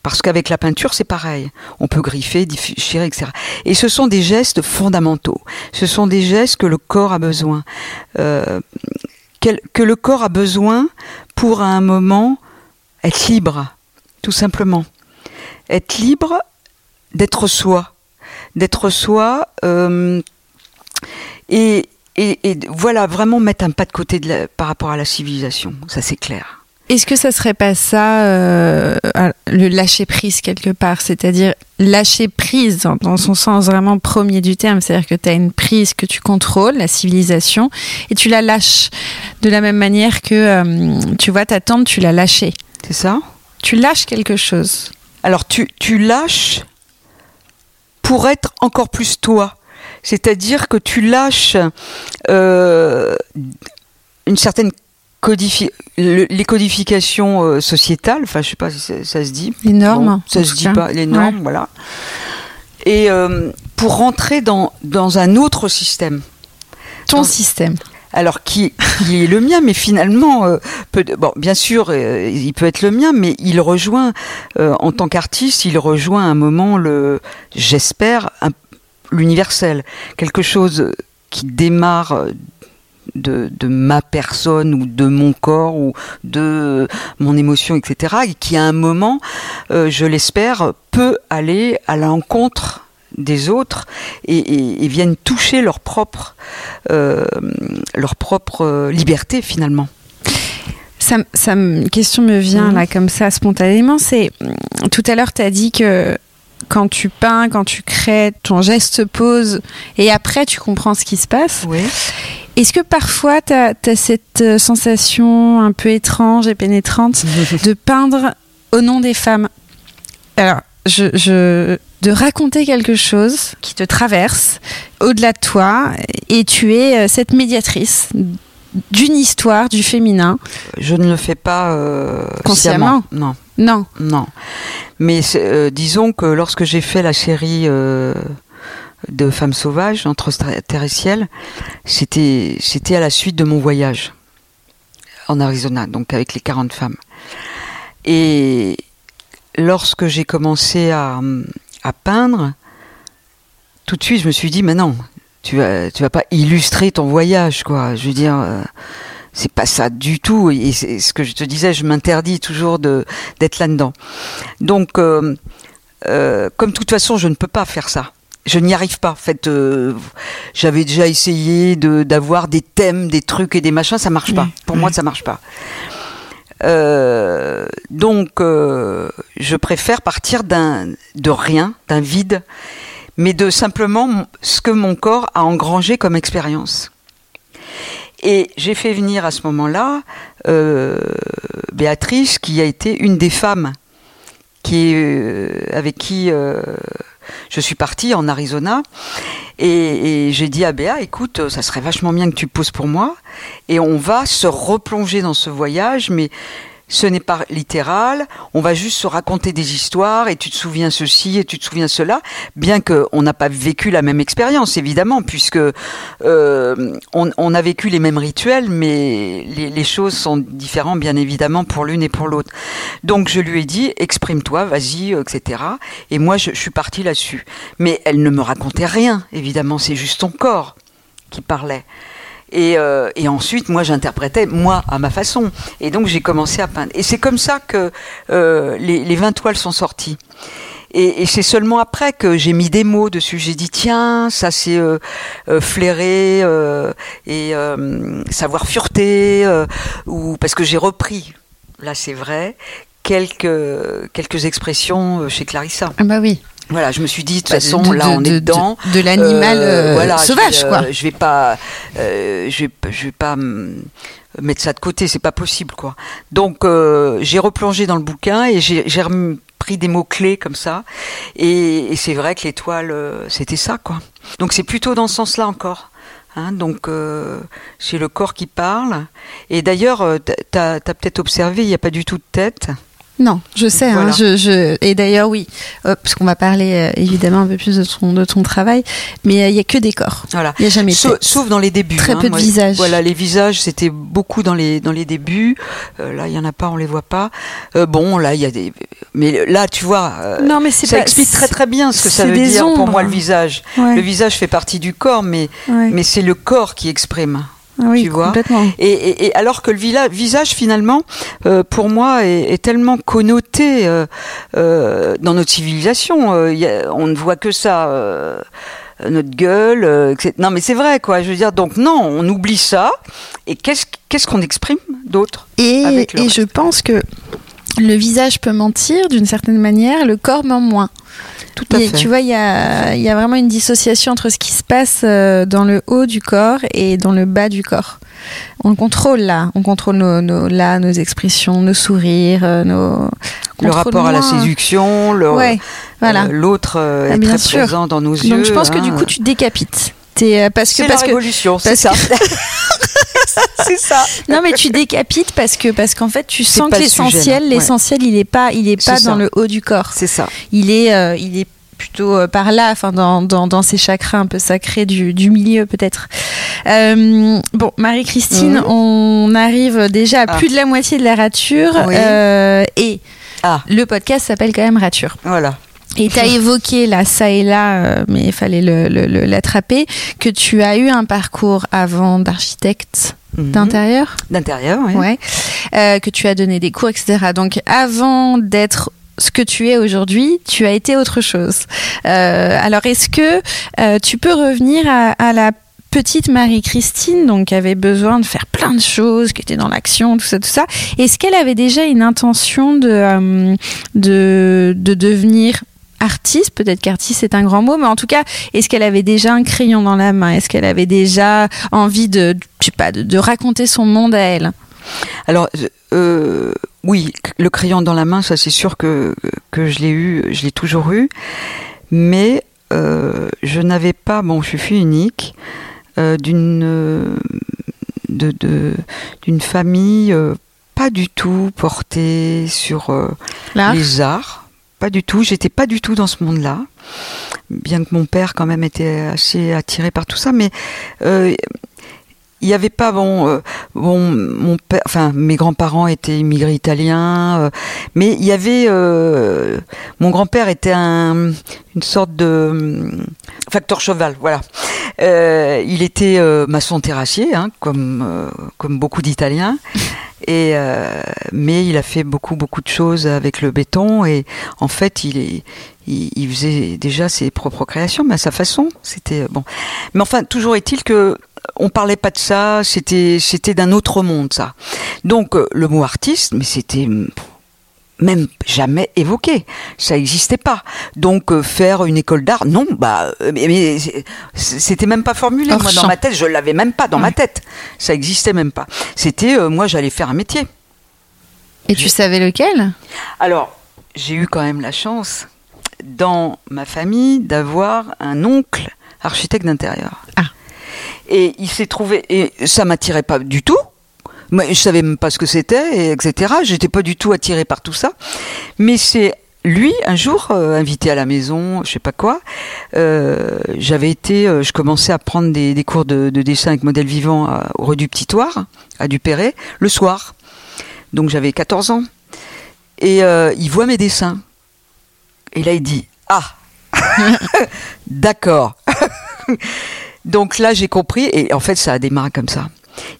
Parce qu'avec la peinture, c'est pareil. On peut griffer, déchirer, etc. Et ce sont des gestes fondamentaux. Ce sont des gestes que le corps a besoin. Que le corps a besoin pour à un moment être libre, tout simplement. Être libre d'être soi, d'être soi et, et, voilà, vraiment mettre un pas de côté de par rapport à la civilisation, ça c'est clair. Est-ce que ça serait pas ça, euh, le lâcher prise quelque part? C'est-à-dire lâcher prise dans, son sens vraiment premier du terme, c'est-à-dire que tu as une prise que tu contrôles, la civilisation, et tu la lâches de la même manière que, euh, tu vois, ta tante, tu l'as lâchée. C'est ça? Tu lâches quelque chose. Alors tu, tu lâches pour être encore plus toi. C'est-à-dire que tu lâches euh, une certaine les codifications euh, sociétales, enfin je sais pas si ça, se dit. Les normes. ça se dit pas, les normes, voilà. Et euh, pour rentrer dans, dans un autre système. Ton système. Alors qui, qui, est le mien, mais finalement, euh, peut, bon, bien sûr, il peut être le mien, mais il rejoint, en tant qu'artiste, il rejoint un moment le, j'espère, l'universel, quelque chose qui démarre de, ma personne ou de mon corps ou de mon émotion, etc., et qui à un moment, euh, je l'espère, peut aller à l'encontre des autres et, viennent toucher leur propre, euh, leur propre liberté finalement. Ça, ça, une question me vient mmh. là comme ça spontanément. C'est tout à l'heure tu as dit que quand tu peins, quand tu crées, ton geste pose et après tu comprends ce qui se passe. Oui. Est-ce que parfois tu as, cette euh, sensation un peu étrange et pénétrante de peindre au nom des femmes? Alors, je, de raconter quelque chose qui te traverse au-delà de toi et tu es euh, cette médiatrice d'une histoire du féminin. Je ne le fais pas euh, consciemment. Non. Non. Non. Mais disons que lorsque j'ai fait la série de femmes sauvages entre terre et ciel, c'était à la suite de mon voyage en Arizona, donc avec les 40 femmes. Et lorsque j'ai commencé à, à, peindre, tout de suite je me suis dit mais non, tu vas tu vas pas illustrer ton voyage quoi. Je veux dire euh, c'est pas ça du tout et c'est ce que je te disais, je m'interdis toujours d'être là-dedans. Donc euh, euh, comme de toute façon je ne peux pas faire ça je n'y arrive pas. En fait, euh, j'avais déjà essayé d'avoir des thèmes, des trucs et des machins, ça marche pas. Pour moi, ça marche pas. Donc, je préfère partir d'un de rien, d'un vide, mais de simplement ce que mon corps a engrangé comme expérience. Et j'ai fait venir à ce moment-là Béatrice, qui a été une des femmes qui avec qui je suis partie en Arizona. Et, j'ai dit à Béa, écoute, ça serait vachement bien que tu poses pour moi. Et on va se replonger dans ce voyage, mais ce n'est pas littéral, on va juste se raconter des histoires et tu te souviens ceci et tu te souviens cela, bien qu'on n'a pas vécu la même expérience évidemment, puisque euh, on, a vécu les mêmes rituels, mais les, choses sont différentes bien évidemment pour l'une et pour l'autre. Donc je lui ai dit, exprime-toi, vas-y, etc. Et moi je, je suis partie là-dessus. Mais elle ne me racontait rien, évidemment, c'est juste ton corps qui parlait. Euh, et, ensuite, moi, j'interprétais, moi, à ma façon. Et donc, j'ai commencé à peindre. Et c'est comme ça que euh, les, les 20 toiles sont sorties. Et, c'est seulement après que j'ai mis des mots dessus. J'ai dit tiens, ça c'est euh, flairé et savoir fureter ou parce que j'ai repris. Là, c'est vrai quelques quelques expressions chez Clarissa. Ah bah oui. Voilà, je me suis dit de toute bah, façon là on est dedans de, l'animal euh, euh, sauvage je vais, quoi. je vais pas je vais je vais pas mettre ça de côté, c'est pas possible quoi. Donc j'ai replongé dans le bouquin et j'ai pris des mots clés comme ça et, c'est vrai que l'étoile c'était ça quoi. Donc c'est plutôt dans ce sens-là encore. Hein, donc c'est le corps qui parle. Et d'ailleurs, tu as, peut-être observé, il n'y a pas du tout de tête. Non, je sais. Hein, je, Et d'ailleurs, oui, euh, parce qu'on va parler euh, évidemment un peu plus de ton, de ton travail, mais euh, il n'y a que des corps. Voilà. Il n'y a jamais sauf, sauf, dans les débuts. Très hein, peu de visages. Voilà, les visages, c'était beaucoup dans les, dans les débuts. là, il n'y en a pas, on les voit pas. bon, là, il y a des. Mais là, tu vois, non, mais ça explique très très bien ce que ça veut dire pour moi le visage. Le visage fait partie du corps, mais, mais c'est le corps qui exprime. Ah oui, tu vois. complètement. Et, et- et alors que le visage finalement, euh, pour moi, est, est tellement connoté euh, euh, dans notre civilisation. a- on ne voit que ça. notre gueule, etc. non mais c'est vrai quoi. Je veux dire donc non, on oublie ça et qu'est-ce qu'on exprime d'autre Et, je pense que le visage peut mentir d'une certaine manière, le corps ment moins. Tout à fait. Tu vois, il y a, il y a vraiment une dissociation entre ce qui se passe euh, dans le haut du corps et dans le bas du corps. On le contrôle là, on contrôle nos, nos, là, nos expressions, nos sourires, euh, nos. le rapport à la moins- séduction, Ouais, voilà. euh, l'autre euh, Ah, est très sûr. présent dans nos yeux. Donc je pense que du hein. coup tu décapites. T'es, euh, parce que c'est parce la que révolution, parce ça. que- c'est ça. non mais tu décapites parce que parce qu'en fait tu sens que le l'essentiel l'essentiel il est pas il est pas dans le haut du corps. C'est ça. il est, euh, il est plutôt euh, par là, enfin dans, dans, dans ces chakras un peu sacrés du, du milieu peut-être. Euh, bon, Marie-Christine, on arrive déjà à Ah. plus de la moitié de la rature Oui. euh, et Ah, le podcast s'appelle quand même Rature. voilà. Et tu as évoqué là, ça et là, mais il fallait le- le- le- l'attraper, que tu as eu un parcours avant d'architecte. D'intérieur. D'intérieur, oui. Ouais. Euh, que tu as donné des cours, etc. Donc avant d'être ce que tu es aujourd'hui, tu as été autre chose. Euh, alors est-ce que euh, tu peux revenir à, à la petite Marie-Christine, donc qui avait besoin de faire plein de choses, qui était dans l'action, tout ça, tout ça. Est-ce qu'elle avait déjà une intention de, euh, de, de devenir artiste, peut-être qu'artiste c'est un grand mot, mais en tout cas, est-ce qu'elle avait déjà un crayon dans la main? Est-ce qu'elle avait déjà envie de, je sais pas, de, de raconter son monde à elle? Alors, euh, oui, le crayon dans la main, ça c'est sûr que, que je l'ai eu, je l'ai toujours eu, mais euh, je n'avais pas, bon, je suis fille unique, euh, d'une de, famille pas du tout portée sur les arts, pas du tout. J'étais pas du tout dans ce monde-là, bien que mon père quand même était assez attiré par tout ça, mais euh, il n'y avait pas bon, euh, bon, mon père, enfin mes grands-parents étaient immigrés italiens, euh, mais il y avait, mon grand-père était un, une sorte de facteur cheval, voilà. Il était maçon terrassier, hein, comme comme beaucoup d'Italiens. Et euh, mais il a fait beaucoup beaucoup de choses avec le béton et en fait il faisait déjà ses propres créations mais à sa façon c'était bon. Mais enfin toujours est-il que on parlait pas de ça c'était c'était d'un autre monde ça. Donc euh, le mot artiste mais c'était hum, même jamais évoqué, ça n'existait pas. Donc euh, faire une école d'art, non, bah, euh, mais, mais c'était même pas formulé. Moi, champ. dans ma tête, je l'avais même pas dans ma tête. Ça existait même pas. C'était, euh, moi, j'allais faire un métier. Et tu savais lequel? Alors, j'ai eu quand même la chance, dans ma famille, d'avoir un oncle architecte d'intérieur. Ah. Et il s'est trouvé, et ça m'attirait pas du tout. Je savais même pas ce que c'était, et etc. J'étais pas du tout attirée par tout ça. Mais c'est lui, un jour, euh, invité à la maison, je sais pas quoi, euh, j'avais été, euh, je commençais à prendre des, cours de, de dessin avec modèle vivant au rue du Petit Toire, à Dupéré, le soir. Donc j'avais 14 ans. Et il voit mes dessins. Et là, il dit Ah D'accord. Donc là, j'ai compris. Et en fait, ça a démarré comme ça.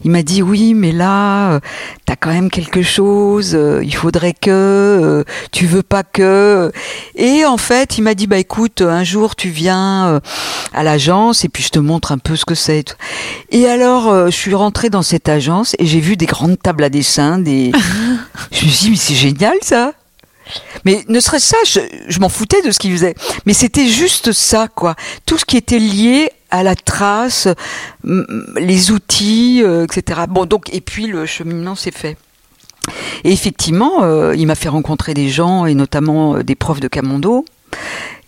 Il m'a dit oui, mais là, euh, t'as quand même quelque chose. euh, il faudrait que euh, tu veux pas que. Et en fait, il m'a dit bah écoute, un jour tu viens à l'agence et puis je te montre un peu ce que c'est. et alors, je suis rentrée dans cette agence et j'ai vu des grandes tables à dessin. Des. je me suis dit mais c'est génial ça. Mais ne serait-ce ça, je, je m'en foutais de ce qu'il faisait. Mais c'était juste ça, quoi. Tout ce qui était lié à la trace, les outils, euh, etc. Bon, donc, et puis le cheminement s'est fait. Et effectivement, euh, il m'a fait rencontrer des gens, et notamment euh, des profs de Camondo.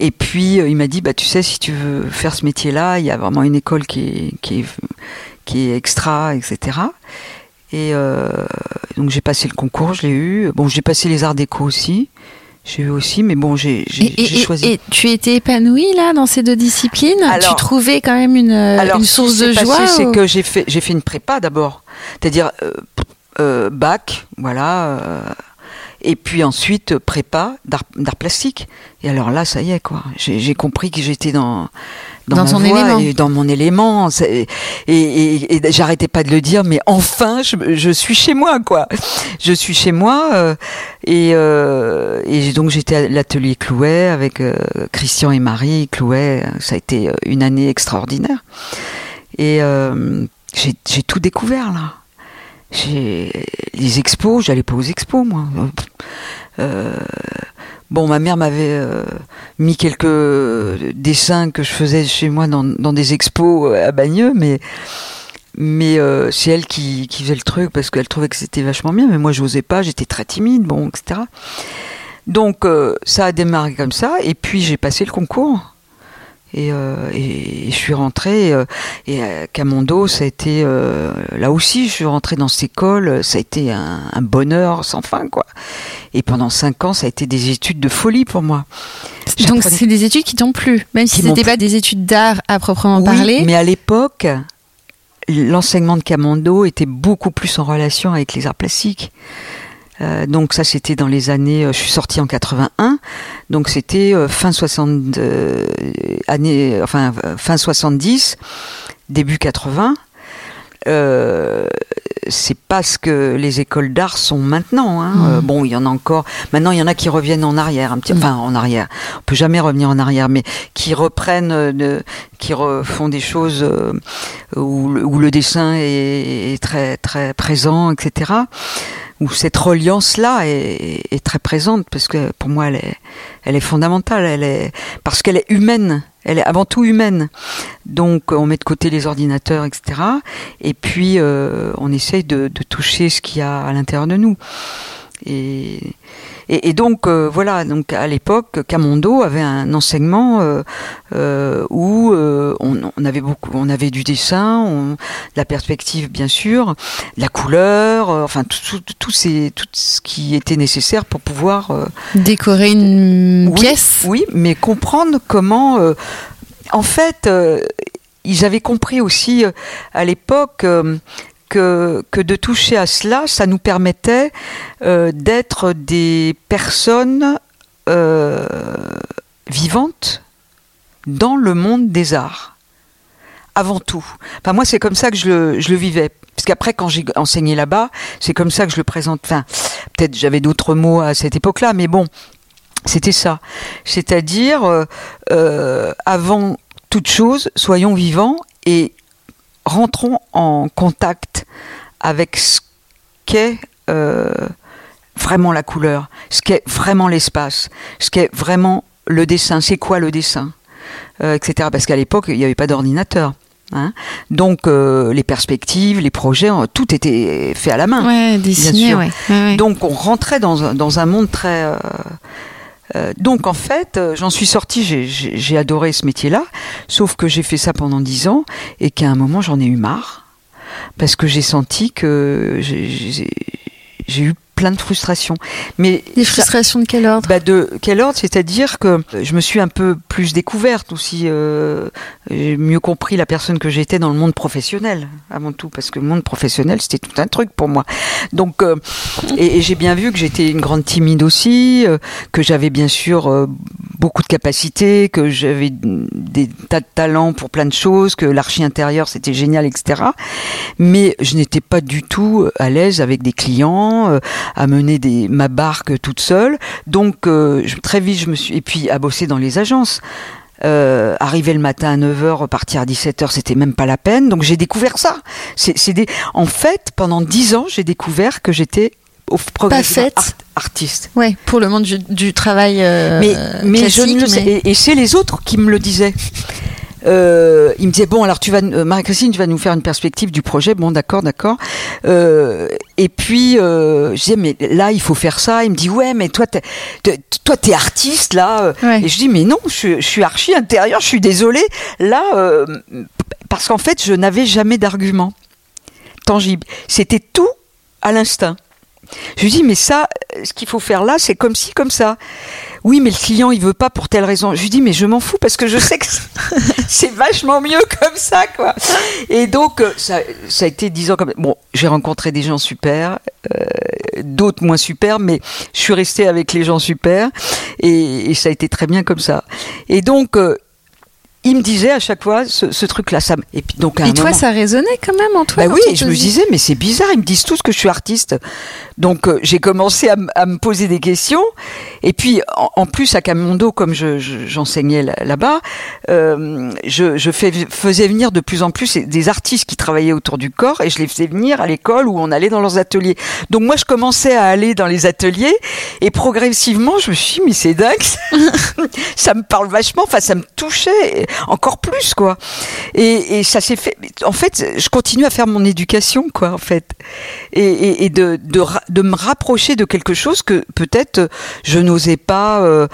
Et puis, il m'a dit, bah, tu sais, si tu veux faire ce métier-là, il y a vraiment une école qui est, qui est, extra, etc. Et donc j'ai passé le concours, je l'ai eu. Bon, j'ai passé les arts déco aussi. J'ai eu aussi, mais bon, j'ai choisi. et tu étais épanouie là dans ces deux disciplines? Alors- Tu trouvais quand même une, Alors, une ce qui source de joie passé, c'est ou- que j'ai fait, j'ai fait une prépa d'abord, c'est-à-dire euh, euh, bac, voilà, euh, et puis ensuite prépa d'art d'art plastique. Et alors là, ça y est quoi, j'ai j'ai compris que j'étais dans dans, Dans ma ton voix élément. et dans mon élément. Et, et, et j'arrêtais pas de le dire, mais enfin, je, je suis chez moi, quoi. Je suis chez moi. euh, et, euh, et donc j'étais à l'atelier Clouet avec euh, Christian et Marie Clouet. Ça a été euh, une année extraordinaire. Et euh, j'ai j'ai tout découvert là. Les expos, j'allais pas aux expos moi. Euh, bon, ma mère m'avait euh, mis quelques dessins que je faisais chez moi dans, dans des expos euh, à Bagneux, mais mais euh, c'est elle qui, qui faisait le truc parce qu'elle trouvait que c'était vachement bien, mais moi j'osais pas, j'étais très timide, bon, etc. Donc euh, ça a démarré comme ça, et puis j'ai passé le concours. Et, euh, et, et je suis rentrée, euh, et à Camondo, ça a été, euh, là aussi, je suis rentrée dans cette école, ça a été un, un bonheur sans fin, quoi. Et pendant cinq ans, ça a été des études de folie pour moi. Donc c'est des études qui t'ont plu, même si n'était pas des études d'art à proprement Oui, parler. mais à l'époque, l'enseignement de Camondo était beaucoup plus en relation avec les arts plastiques. Euh, donc ça c'était dans les années, euh, je suis sortie en 81, donc c'était euh, fin 60, euh, année, enfin fin 70, début 80. Euh, c'est pas ce que les écoles d'art sont maintenant. Hein. Euh, bon, il y en a encore. Maintenant, il y en a qui reviennent en arrière, un petit, enfin en arrière. On peut jamais revenir en arrière, mais qui reprennent, de, qui refont des choses où, le- où le dessin est, est très très présent, etc. Où cette reliance-là est, très présente parce que pour moi, elle est, elle est fondamentale. Elle est parce qu'elle est humaine. Elle est avant tout humaine. Donc, on met de côté les ordinateurs, etc. Et puis, euh, on essaye de, de toucher ce qu'il y a à l'intérieur de nous. Et, et, et donc, euh, voilà, donc à l'époque, Camondo avait un enseignement euh, euh, où on, on avait beaucoup, on avait du dessin, on, de la perspective bien sûr, de la couleur, enfin tout, tout, tout, ces, tout ce qui était nécessaire pour pouvoir Décorer une Oui, pièce. oui, mais comprendre comment. en fait, ils avaient compris aussi euh, à l'époque euh, que, de toucher à cela, ça nous permettait euh, d'être des personnes euh, vivantes dans le monde des arts. Avant tout. Enfin, moi, c'est comme ça que je le, vivais. Parce qu'après, quand j'ai enseigné là-bas, c'est comme ça que je le présente. Enfin, peut-être j'avais d'autres mots à cette époque-là, mais bon, c'était ça. C'est-à-dire, euh, avant toute chose, soyons vivants et rentrons en contact avec ce qu'est euh, vraiment la couleur, ce qu'est vraiment l'espace, ce qu'est vraiment le dessin. C'est quoi le dessin Euh, etc. Parce qu'à l'époque, il n'y avait pas d'ordinateur. hein. Donc, euh, les perspectives, les projets, tout était fait à la main. Ouais, dessiné, ouais. ouais. Donc on rentrait dans un, dans un monde très... euh, donc en fait, euh, j'en suis sortie, j'ai- adoré ce métier-là, sauf que j'ai fait ça pendant dix ans et qu'à un moment j'en ai eu marre parce que j'ai senti que j'ai eu plein de frustrations. Mais Des ça- frustrations de quel ordre bah de quel ordre C'est-à-dire que je me suis un peu plus découverte aussi, euh, j'ai mieux compris la personne que j'étais dans le monde professionnel avant tout, parce que le monde professionnel c'était tout un truc pour moi. Donc euh, et, et j'ai bien vu que j'étais une grande timide aussi, euh, que j'avais bien sûr euh, beaucoup de capacités, que j'avais des tas de talents pour plein de choses, que l'archi intérieur c'était génial, etc. Mais je n'étais pas du tout à l'aise avec des clients, euh, à mener des, ma barque toute seule. Donc euh, je- très vite je me suis et puis à bosser dans les agences. Euh, arriver le matin à 9h, repartir à 17h, c'était même pas la peine. Donc j'ai découvert ça. C'est, des... En fait, pendant 10 ans, j'ai découvert que j'étais au faite. art- artiste. Ouais, pour le monde du, du travail euh, mais mais je ne le sais. mais- Et, et c'est les autres qui me le disaient. Euh, il me disait bon alors tu vas euh, Marie-Christine tu vas nous faire une perspective du projet. Bon d'accord d'accord. Euh, et puis je disais mais là il faut faire ça. Il me dit ouais mais toi t'es, t'es- toi t'es artiste là. Ouais. et je dis mais non je, je suis archi intérieur je suis désolée. Là parce qu'en fait je n'avais jamais d'argument tangible. C'était tout à l'instinct je lui dis mais ça ce qu'il faut faire là c'est comme ci comme ça oui, mais le client, il veut pas pour telle raison. Je lui dis, mais je m'en fous parce que je sais que c'est vachement mieux comme ça, quoi. Et donc, euh, ça, ça a été dix ans comme. Bon, j'ai rencontré des gens super, euh, d'autres moins super, mais je suis restée avec les gens super et, et ça a été très bien comme ça. Et donc, euh, il me disait à chaque fois ce, ce truc-là. Ça, et puis donc à Et un toi, moment- ça résonnait quand même en toi bah oui, et je me disais, mais c'est bizarre, ils me disent tous que je suis artiste. Donc euh, j'ai commencé à, à me poser des questions. Et puis en, en plus à Camondo, comme je- je- j'enseignais là- là-bas, euh, je, je fais- faisais venir de plus en plus des artistes qui travaillaient autour du corps et je les faisais venir à l'école où on allait dans leurs ateliers. Donc moi je commençais à aller dans les ateliers et progressivement je me suis dit, mais c'est dingue, ça me parle vachement, enfin ça me touchait encore plus quoi. Et, et ça s'est fait. En fait, je continue à faire mon éducation, quoi, en fait, et, et, et de, de de me rapprocher de quelque chose que peut-être je n'osais pas euh,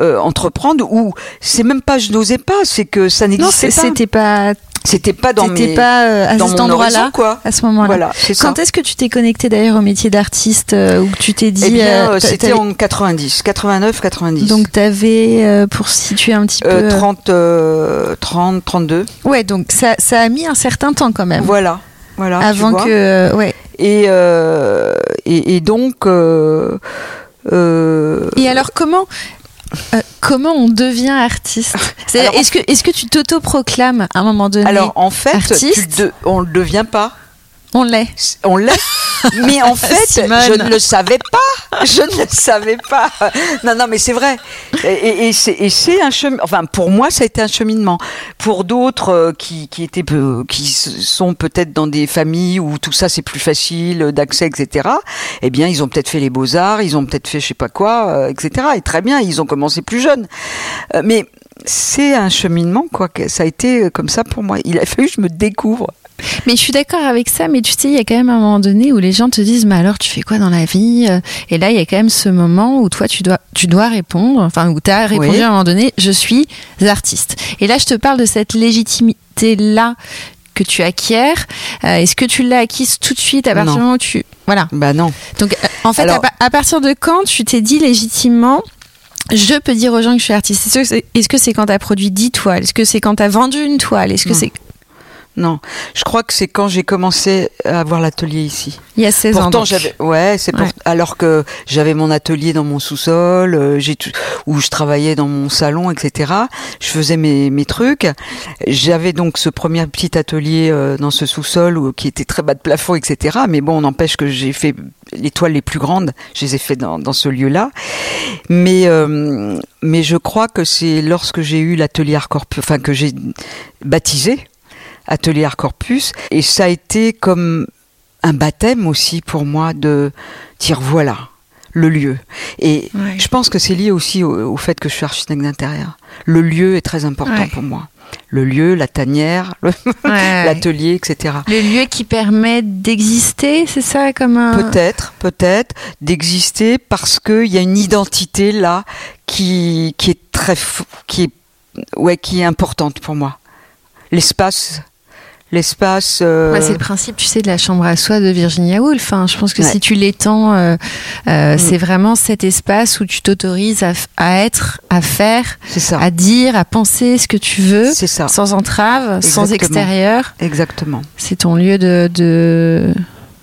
euh, entreprendre, ou c'est même pas je n'osais pas, c'est que ça n'existait pas. c'était pas, C'était pas dans mes, pas euh, à dans cet endroit-là à ce moment-là. Voilà. Quand est-ce que tu t'es connecté d'ailleurs au métier d'artiste euh, ou que tu t'es dit Eh euh, euh, t'a- c'était en 90, 89, 90. donc t'avais euh, pour situer un petit peu 30, euh, 30, 32. ouais donc ça ça a mis un certain temps quand même Voilà. Voilà. tu avant que ouais Et, et, et donc. euh, et alors comment euh, comment on devient artiste Alors, Est-ce que est-ce que tu t'auto-proclames à un moment donné alors en fait, artiste tu de- on ne le devient pas. On l'est. On l'est. Mais en fait, Simone. je ne le savais pas. Je ne le savais pas. Non, non, mais c'est vrai. Et, c'est un chemin. Enfin, pour moi, ça a été un cheminement. Pour d'autres euh, qui, qui étaient qui sont peut-être dans des familles où tout ça c'est plus facile d'accès, etc. Eh bien, ils ont peut-être fait les beaux arts, ils ont peut-être fait je sais pas quoi, euh, etc. Et très bien, ils ont commencé plus jeunes. Euh, mais c'est un cheminement, quoi. Ça a été comme ça pour moi. Il a fallu que je me découvre. Mais je suis d'accord avec ça, mais tu sais, il y a quand même un moment donné où les gens te disent, mais alors tu fais quoi dans la vie Et là, il y a quand même ce moment où toi, tu dois, tu dois répondre, enfin, où tu as répondu Oui. à un moment donné, je suis artiste. Et là, je te parle de cette légitimité-là que tu acquiers. Euh, Est-ce que tu l'as acquise tout de suite à partir Non. du moment où tu... Voilà. Bah non. Donc, euh, en fait, Alors- à, pa- à partir de quand tu t'es dit légitimement, je peux dire aux gens que je suis artiste? Est-ce que c'est quand tu as produit 10 toiles? Est-ce que c'est quand tu as vendu une toile? Est-ce que Non. c'est Non, je crois que c'est quand j'ai commencé à avoir l'atelier ici. il y a 16 ans Pourtant, donc. j'avais, ouais, c'est pour- Ouais. alors que j'avais mon atelier dans mon sous-sol, euh, j'ai tout- où je travaillais dans mon salon, etc. Je faisais mes, mes trucs. J'avais donc ce premier petit atelier euh, dans ce sous-sol où- qui était très bas de plafond, etc. Mais bon, n'empêche que j'ai fait les toiles les plus grandes, je les ai fait dans, dans ce lieu-là. Mais euh, mais je crois que c'est lorsque j'ai eu l'atelier Art Corpus, enfin que j'ai baptisé atelier Art Corpus, et ça a été comme un baptême aussi pour moi de dire voilà le lieu. Et Ouais. je pense que c'est lié aussi au, au fait que je suis architecte d'intérieur. Le lieu est très important Ouais. pour moi. Le lieu, la tanière, Ouais. l'atelier, etc. Le lieu qui permet d'exister, c'est ça comme un. Peut-être, peut-être d'exister parce qu'il y a une identité là qui, qui est très, qui est, ouais, qui est importante pour moi. L'espace, l'espace. euh, Ouais, c'est le principe, tu sais, de la chambre à soie de Virginia Woolf. hein. Je pense que Ouais. si tu l'étends, euh, euh, Mm. c'est vraiment cet espace où tu t'autorises à, être, à faire, ça. à dire, à penser ce que tu veux, ça. sans entrave, sans extérieur. Exactement. C'est ton lieu de, de,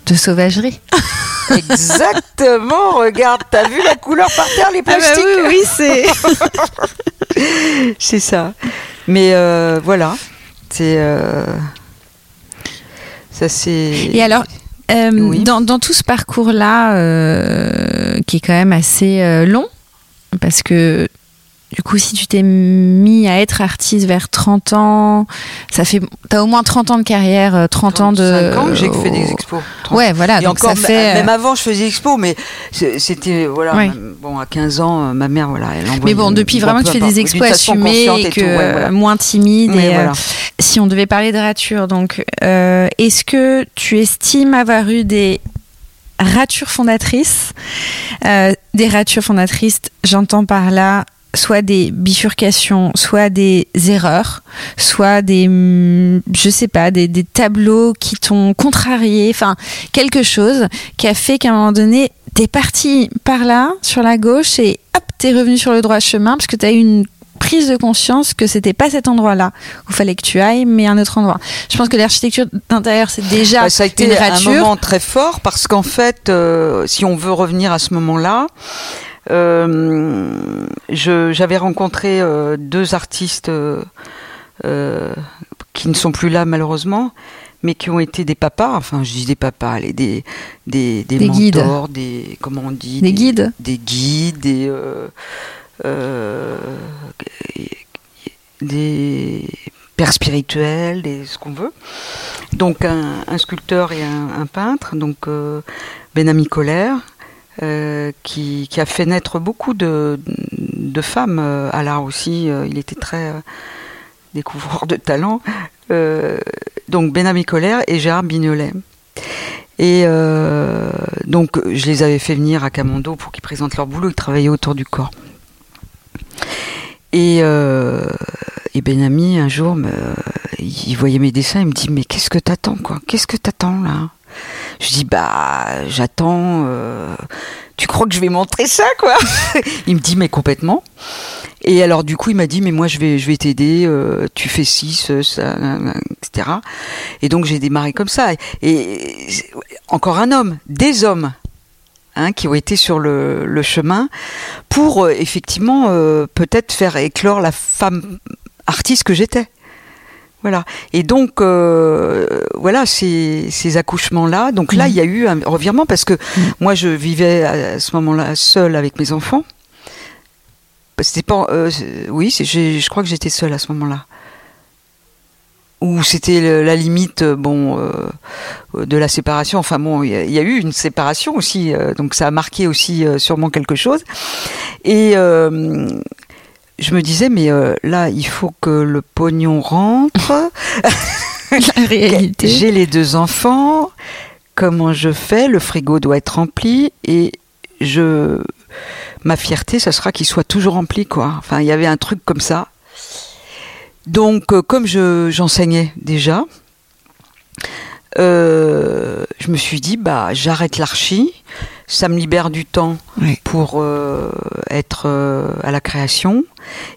de sauvagerie. Exactement. Regarde, t'as vu la couleur par terre, les plastiques Ah bah oui, c'est. C'est ça. Mais voilà, c'est ça c'est. Et alors, euh, Oui. dans, dans tout ce parcours-là, euh, qui est quand même assez euh, long, parce que du coup, si tu t'es mis à être artiste vers 30 ans, ça fait. T'as au moins 30 ans de carrière, euh, 30 ans de. 35 ans que j'ai fait des expos. 30. Ouais, voilà. Et donc encore, ça fait. euh, même avant, je faisais des expos, mais c'était voilà. Ouais. Bon, à 15 ans, euh, ma mère, voilà, elle envoyait. mais bon, depuis vraiment que tu fais des expos consciente et que tout, ouais, voilà. euh, moins timide. Mais et, euh, voilà. si on devait parler de rature, donc, euh, est-ce que tu estimes avoir eu des ratures fondatrices? Euh, Des ratures fondatrices, j'entends par là soit des bifurcations, soit des erreurs, soit des, hum, je sais pas, des, des tableaux qui t'ont contrarié, enfin, quelque chose qui a fait qu'à un moment donné, t'es parti par là, sur la gauche, et hop, t'es revenu sur le droit chemin, parce que t'as eu une prise de conscience que c'était pas cet endroit-là où fallait que tu ailles, mais un autre endroit. Je pense que l'architecture d'intérieur, c'est déjà Bah, ça a été une un moment très fort parce qu'en fait, euh, si on veut revenir à ce moment-là, j'avais rencontré euh, deux artistes euh, qui ne sont plus là malheureusement, mais qui ont été des papas, enfin je dis des papas, les, des, des, des, mentors, guides. des, comment on dit Des, guides Des guides, des, euh, euh, des pères spirituels, des, ce qu'on veut. Donc un, un, sculpteur et un, un peintre, donc euh, Benami Colère, euh, qui, a fait naître beaucoup de, femmes euh, à l'art aussi. il était très découvreur de talent. Euh, donc Benami Colère et Gérard Bignolet. Et euh, donc je les avais fait venir à Camondo pour qu'ils présentent leur boulot, ils travaillaient autour du corps. Et, euh, Benami, un jour, il voyait mes dessins, il me dit Mais qu'est-ce que t'attends, quoi? Qu'est-ce que t'attends là? Je dis Bah, j'attends. Euh, tu crois que je vais montrer ça, quoi? Il me dit Mais complètement. Et alors du coup, il m'a dit mais moi je vais t'aider, euh, tu fais ci, ça, etc. Et donc j'ai démarré comme ça. Et, encore un homme, des hommes. Hein, qui ont été sur le, chemin pour euh, effectivement peut-être faire éclore la femme artiste que j'étais. Voilà. Et donc, euh, voilà, ces, ces accouchements-là. Donc là, il y a eu un revirement parce que moi, je vivais à ce moment-là seule avec mes enfants. C'était pas. Euh, oui, je crois que j'étais seule à ce moment-là. Ou c'était la limite, bon, euh, de la séparation. Enfin bon, il y, y, a eu une séparation aussi, donc ça a marqué aussi sûrement quelque chose. Et je me disais, mais là, il faut que le pognon rentre. la réalité. J'ai les deux enfants. Comment je fais? Le frigo doit être rempli et je ma fierté, ce sera qu'il soit toujours rempli, quoi. Enfin, il y avait un truc comme ça. Donc, euh, comme je, j'enseignais déjà, euh, je me suis dit, bah, j'arrête l'archi, ça me libère du temps oui. pour euh, être euh, à la création,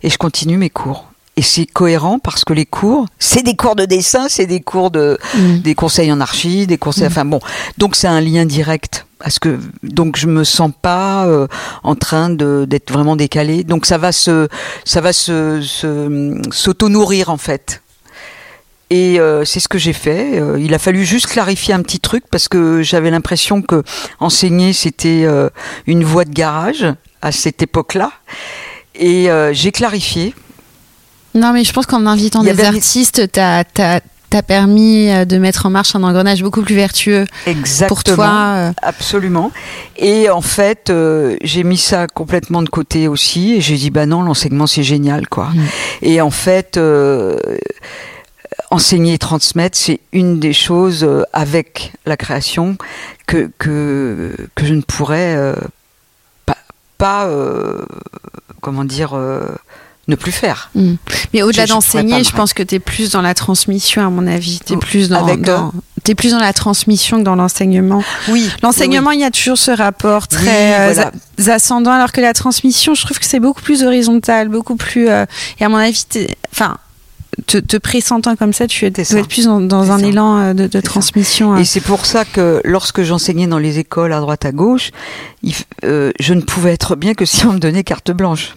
et je continue mes cours. Et c'est cohérent parce que les cours, c'est des cours de dessin, c'est des cours de, Mm. des conseils en archi, des conseils, Mm. enfin bon, donc c'est un lien direct. Parce que donc je me sens pas euh, en train d'être vraiment décalé. Donc ça va se ça va se se- s'auto nourrir en fait. Et euh, c'est ce que j'ai fait. Euh, il a fallu juste clarifier un petit truc parce que j'avais l'impression que enseigner c'était euh, une voie de garage à cette époque-là. Et j'ai clarifié. Non, mais je pense qu'en invitant des artistes, t'as as, permis euh, de mettre en marche un engrenage beaucoup plus vertueux Exactement. pour toi. Absolument. Et en fait, j'ai mis ça complètement de côté aussi. Et j'ai dit, bah non, l'enseignement, c'est génial, quoi. Mm. Et en fait, enseigner et transmettre, c'est une des choses euh, avec la création que, que, que je ne pourrais euh, pas, pas euh, comment dire, ne plus faire. Mm. Mais au-delà d'enseigner, je pense que tu es plus dans la transmission, à mon avis. Tu es plus dans, avec, dans- plus dans la transmission que dans l'enseignement. Oui. L'enseignement, il y a toujours ce rapport très Oui, voilà. a- ascendant, alors que la transmission, je trouve que c'est beaucoup plus horizontal, beaucoup plus. euh, et à mon avis, enfin, te, te pressentant comme ça, tu es, C'est dois être plus dans, un ça. élan euh, de, transmission. euh. Et c'est pour ça que lorsque j'enseignais dans les écoles à droite à gauche, il euh, je ne pouvais être bien que si on me donnait carte blanche.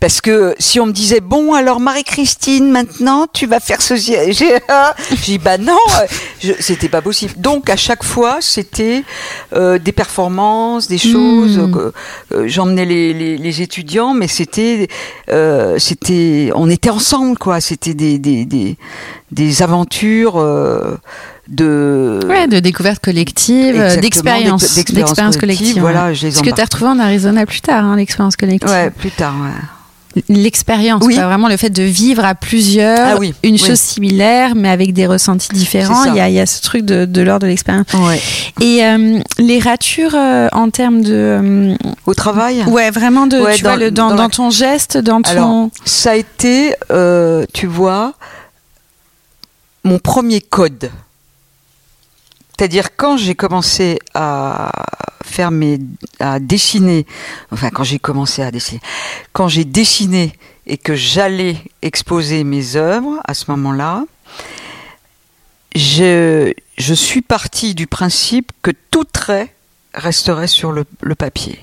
Parce que si on me disait bon alors Marie-Christine maintenant tu vas faire ceci, j'ai j'ai dit bah non, euh, je- c'était pas possible. Donc à chaque fois c'était euh, des performances, des choses. Mm. euh, J'emmenais les, les, les étudiants, mais c'était euh, c'était on était ensemble quoi. C'était des des, des des aventures euh, de Ouais, de découverte collective, euh, Exactement, d'expérience, d'ex- d'expérience d'expérience collective, collective. voilà, je les Ce que tu as retrouvé en Arizona plus tard, hein, l'expérience collective. Ouais, plus tard. Ouais. L'expérience, Oui. vraiment le fait de vivre à plusieurs Ah oui, une oui. chose similaire, mais avec des ressentis différents. Il y a, il y a ce truc de, de l'ordre de l'expérience. Ouais. Et euh, les ratures euh, en termes de. Au travail, ouais, vraiment de. Ouais, tu dans- vois, le, dans, dans dans la- ton geste, dans ton. Alors, ça a été, tu vois, mon premier code. C'est-à-dire quand j'ai commencé à faire mes, à dessiner, enfin quand j'ai commencé à dessiner, quand j'ai dessiné et que j'allais exposer mes œuvres à ce moment-là, je, je suis partie du principe que tout trait resterait sur le, le papier.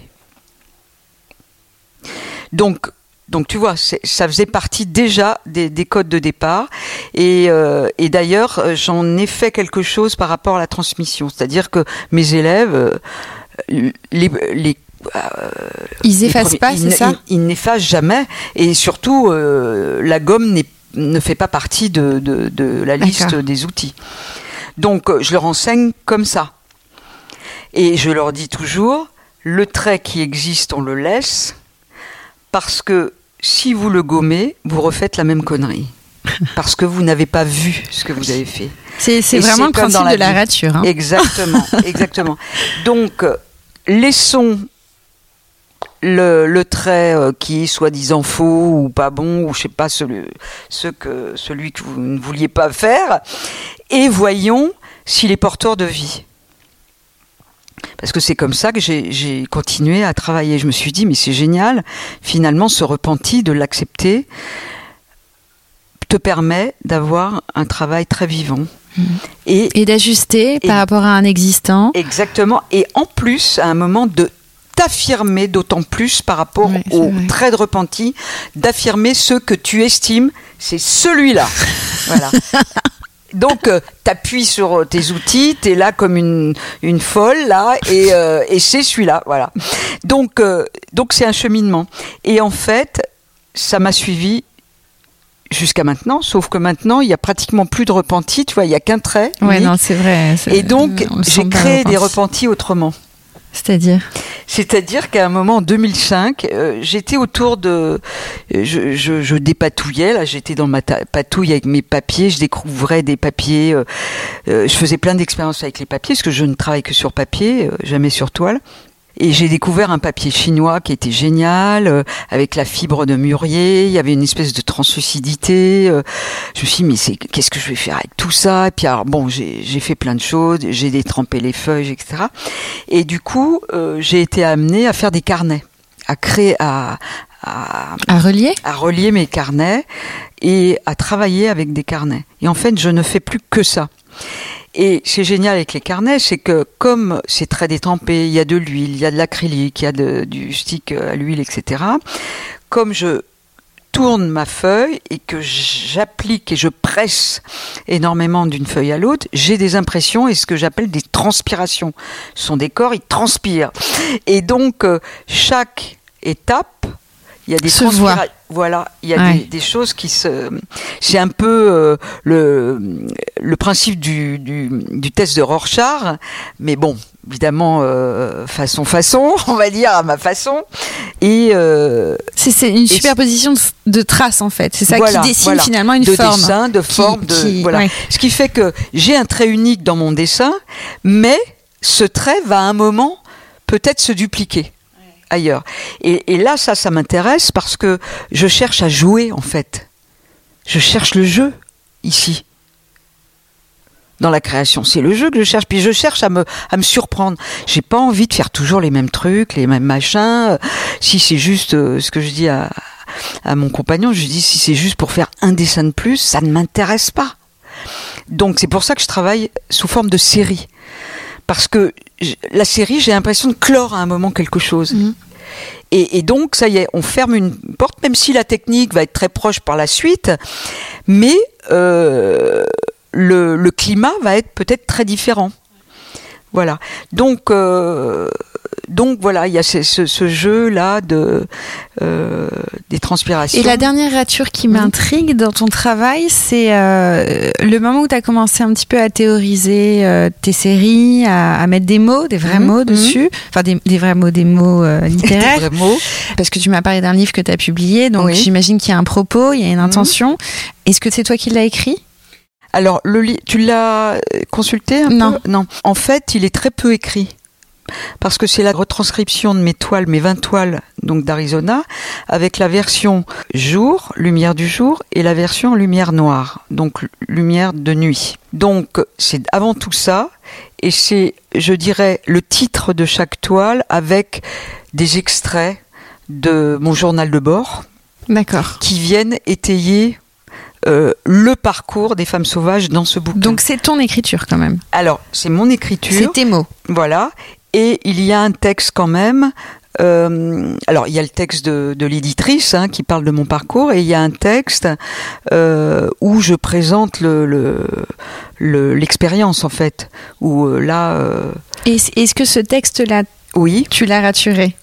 Donc donc tu vois, ça faisait partie déjà des, des codes de départ. Et, euh, et d'ailleurs, euh, j'en ai fait quelque chose par rapport à la transmission. C'est-à-dire que mes élèves, euh, les, les ils effacent pas, c'est ça Ils, n'effacent jamais. Et surtout, la gomme ne fait pas partie de, de, de la liste des outils. Donc, je leur enseigne comme ça. Et je leur dis toujours, le trait qui existe, on le laisse parce que si vous le gommez, vous refaites la même connerie. Parce que vous n'avez pas vu ce que vous avez fait. C'est vraiment le principe de la rature. Hein. Exactement, exactement. Donc, laissons le, trait euh, qui est soi-disant faux ou pas bon, ou je sais pas, celui, ce que, celui que vous ne vouliez pas faire, et voyons s'il est porteur de vie. Parce que c'est comme ça que j'ai continué à travailler. Je me suis dit, mais c'est génial, finalement, ce repenti, de l'accepter, te permet d'avoir un travail très vivant. Mmh. Et, d'ajuster par rapport à un existant. Exactement. Et en plus, à un moment de t'affirmer d'autant plus par rapport au trait de repenti, d'affirmer ce que tu estimes, c'est celui-là. voilà. Donc, euh, t'appuies sur euh, tes outils, t'es là comme une, une folle là, et, euh, et c'est celui-là, voilà. Donc, donc c'est un cheminement. Et en fait, ça m'a suivi jusqu'à maintenant, sauf que maintenant, il y a pratiquement plus de repentis, tu vois, il y a qu'un trait. Ouais, non, c'est vrai. Et donc, j'ai créé des repentis autrement. C'est-à-dire C'est-à-dire qu'à un moment en 2005, euh, j'étais autour de, je, je, je dépatouillais là, j'étais dans ma patouille avec mes papiers, je découvrais des papiers, euh, euh, je faisais plein d'expériences avec les papiers parce que je ne travaille que sur papier, jamais sur toile. Et j'ai découvert un papier chinois qui était génial, euh, avec la fibre de mûrier. Il y avait une espèce de translucidité. Euh. je me suis dit, mais c'est qu'est-ce que je vais faire avec tout ça? Et puis alors, bon, j'ai fait plein de choses. J'ai détrempé les feuilles, etc. Et du coup, euh, j'ai été amenée à faire des carnets, à créer, à, à, à, relier? à relier mes carnets et à travailler avec des carnets. Et en fait, je ne fais plus que ça. Et c'est génial avec les carnets, c'est que comme c'est très détrempé, il y a de l'huile, il y a de l'acrylique, il y a du stick à l'huile, etc. Comme je tourne ma feuille et que j'applique et je presse énormément d'une feuille à l'autre, j'ai des impressions et ce que j'appelle des transpirations. Son décor, il transpire. Et donc, euh, chaque étape, il y a des voilà, il y a des, choses qui se. C'est un peu euh, le, le principe du, du, test de Rorschach, mais bon, évidemment, euh, façon façon, on va dire à ma façon. Et euh, c'est une superposition de, traces en fait. C'est ça qui dessine finalement une de forme. Dessin, de forme, de voilà. Ce qui fait que j'ai un trait unique dans mon dessin, mais ce trait va à un moment peut-être se dupliquer ailleurs. Et, là, ça, ça m'intéresse parce que je cherche à jouer, en fait. Je cherche le jeu, ici. Dans la création, c'est le jeu que je cherche. Puis je cherche à me, à me surprendre. J'ai pas envie de faire toujours les mêmes trucs, les mêmes machins. Si c'est juste euh, ce que je dis à, à mon compagnon, je dis si c'est juste pour faire un dessin de plus, ça ne m'intéresse pas. Donc c'est pour ça que je travaille sous forme de série. Parce que la série, j'ai l'impression de clore à un moment quelque chose. Mhm. Et, donc, ça y est, on ferme une porte, même si la technique va être très proche par la suite, mais euh, le, climat va être peut-être très différent. Voilà. Donc, euh, donc voilà, il y a ce, ce, jeu là de euh, des transpirations. Et la dernière rature qui m'intrigue dans ton travail, c'est euh, le moment où tu as commencé un petit peu à théoriser euh, tes séries, à, mettre des mots, des vrais mhm, mots mhm. dessus, enfin des, des, vrais mots, des mots littéraires. des vrais mots. Parce que tu m'as parlé d'un livre que tu as publié, donc j'imagine qu'il y a un propos, il y a une mhm. intention. Est-ce que c'est toi qui l'as écrit? Alors, le tu l'as consulté un non. peu? Non. En fait, il est très peu écrit parce que c'est la retranscription de mes toiles, mes 20 toiles donc d'Arizona, avec la version jour, lumière du jour, et la version lumière noire, donc lumière de nuit. Donc c'est avant tout ça, et c'est, je dirais, le titre de chaque toile avec des extraits de mon journal de bord, d'accord, qui viennent étayer euh, le parcours des femmes sauvages dans ce bouquin. Donc c'est ton écriture quand même. Alors c'est mon écriture. C'est tes mots. Voilà. Et il y a un texte quand même euh, alors il y a le texte de, de l'éditrice hein, qui parle de mon parcours et il y a un texte euh, où je présente le le- l'expérience en fait. Où euh, là, euh, est-ce que ce texte-là, oui, tu l'as raturé?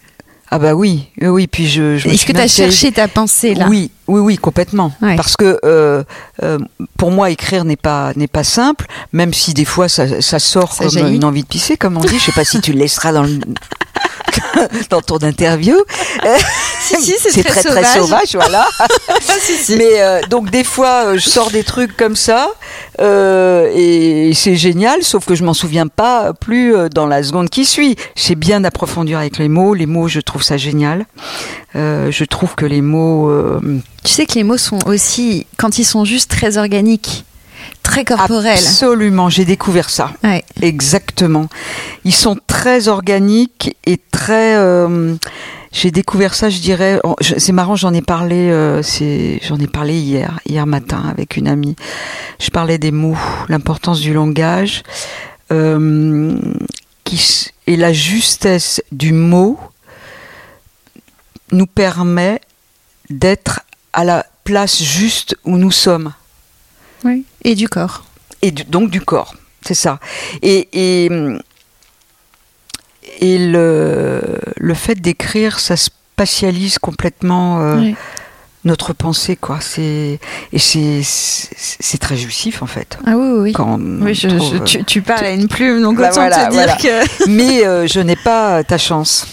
Ah bah oui, oui, oui. Puis je, Est-ce que tu as cherché ta pensée là? Oui, oui, oui, complètement. Ouais. Parce que euh, euh, pour moi, écrire n'est pas n'est pas simple, même si des fois ça, ça sort Ça comme jaillit. une envie de pisser, comme on dit. Je sais pas si tu le laisseras dans le dans ton interview. Si, si, c'est très très très sauvage. sauvage, voilà. Mais euh, donc des fois, euh, je sors des trucs comme ça euh, et c'est génial, sauf que je m'en souviens pas plus dans la seconde qui suit. J'ai bien d'approfondir avec les mots. Les mots, je trouve ça génial. Euh, je trouve que les mots Tu sais que les mots sont aussi, quand ils sont juste très organiques, très corporels. Absolument, j'ai découvert ça. Ouais. Exactement. Ils sont très organiques et très. euh, j'ai découvert ça, je dirais. C'est marrant, j'en ai parlé. euh, j'en ai parlé hier, hier matin avec une amie. Je parlais des mots, l'importance du langage, euh, qui et la justesse du mot nous permet d'être à la place juste où nous sommes Oui. Et du corps. et du- donc du corps, c'est ça. Et, et, et le, le fait d'écrire, ça spatialise complètement euh, Oui. notre pensée, quoi. C'est et c'est très jouissif en fait. Ah oui, oui. Quand on Oui, je- trouve, je- tu, tu parles à une plume, donc Bah autant voilà, te dire voilà. que. Mais euh, je n'ai pas ta chance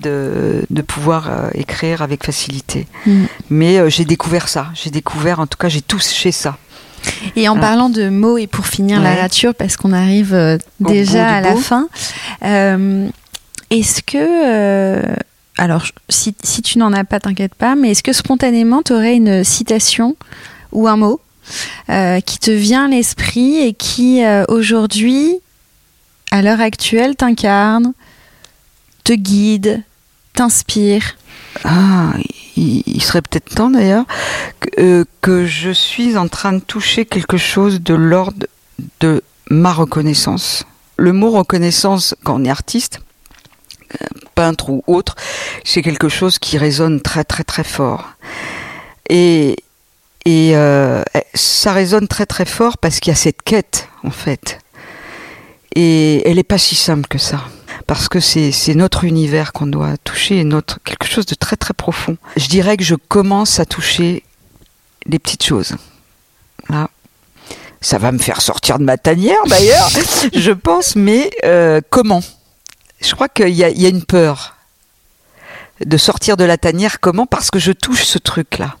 de, de pouvoir euh, écrire avec facilité. Mm. Mais euh, j'ai découvert ça. J'ai découvert, en tout cas, j'ai touché ça. Et en Ah. parlant de mots, et pour finir la rature, parce qu'on arrive euh, déjà à la bout. fin, euh, est-ce que. euh, alors, si, si tu n'en as pas, t'inquiète pas, mais est-ce que spontanément, tu aurais une citation ou un mot qui te vient à l'esprit et qui, aujourd'hui, à l'heure actuelle, t'incarne, te guide, t'inspire? Ah, il, serait peut-être temps d'ailleurs que, euh, que je suis en train de toucher quelque chose de l'ordre de ma reconnaissance. Le mot reconnaissance, quand on est artiste, euh, peintre ou autre, c'est quelque chose qui résonne très très très fort. Et, euh, ça résonne très très fort parce qu'il y a cette quête en fait. Et elle n'est pas si simple que ça parce que c'est notre univers qu'on doit toucher, et notre quelque chose de très très profond. Je dirais que je commence à toucher des petites choses. Là, ça va me faire sortir de ma tanière d'ailleurs, je pense, mais euh, comment? Je crois qu'il y a, il y a une peur de sortir de la tanière. Comment? Parce que je touche ce truc-là,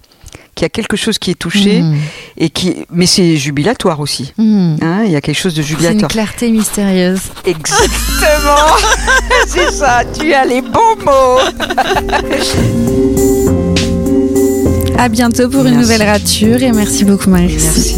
qu'il y a quelque chose qui est touché Mmh. et qui, mais c'est jubilatoire aussi. Mmh. Hein, il y a quelque chose de C'est une jubilatoire. clarté mystérieuse. Exactement. c'est ça. Tu as les bons mots. À bientôt pour une nouvelle rature et merci beaucoup Marie. Merci.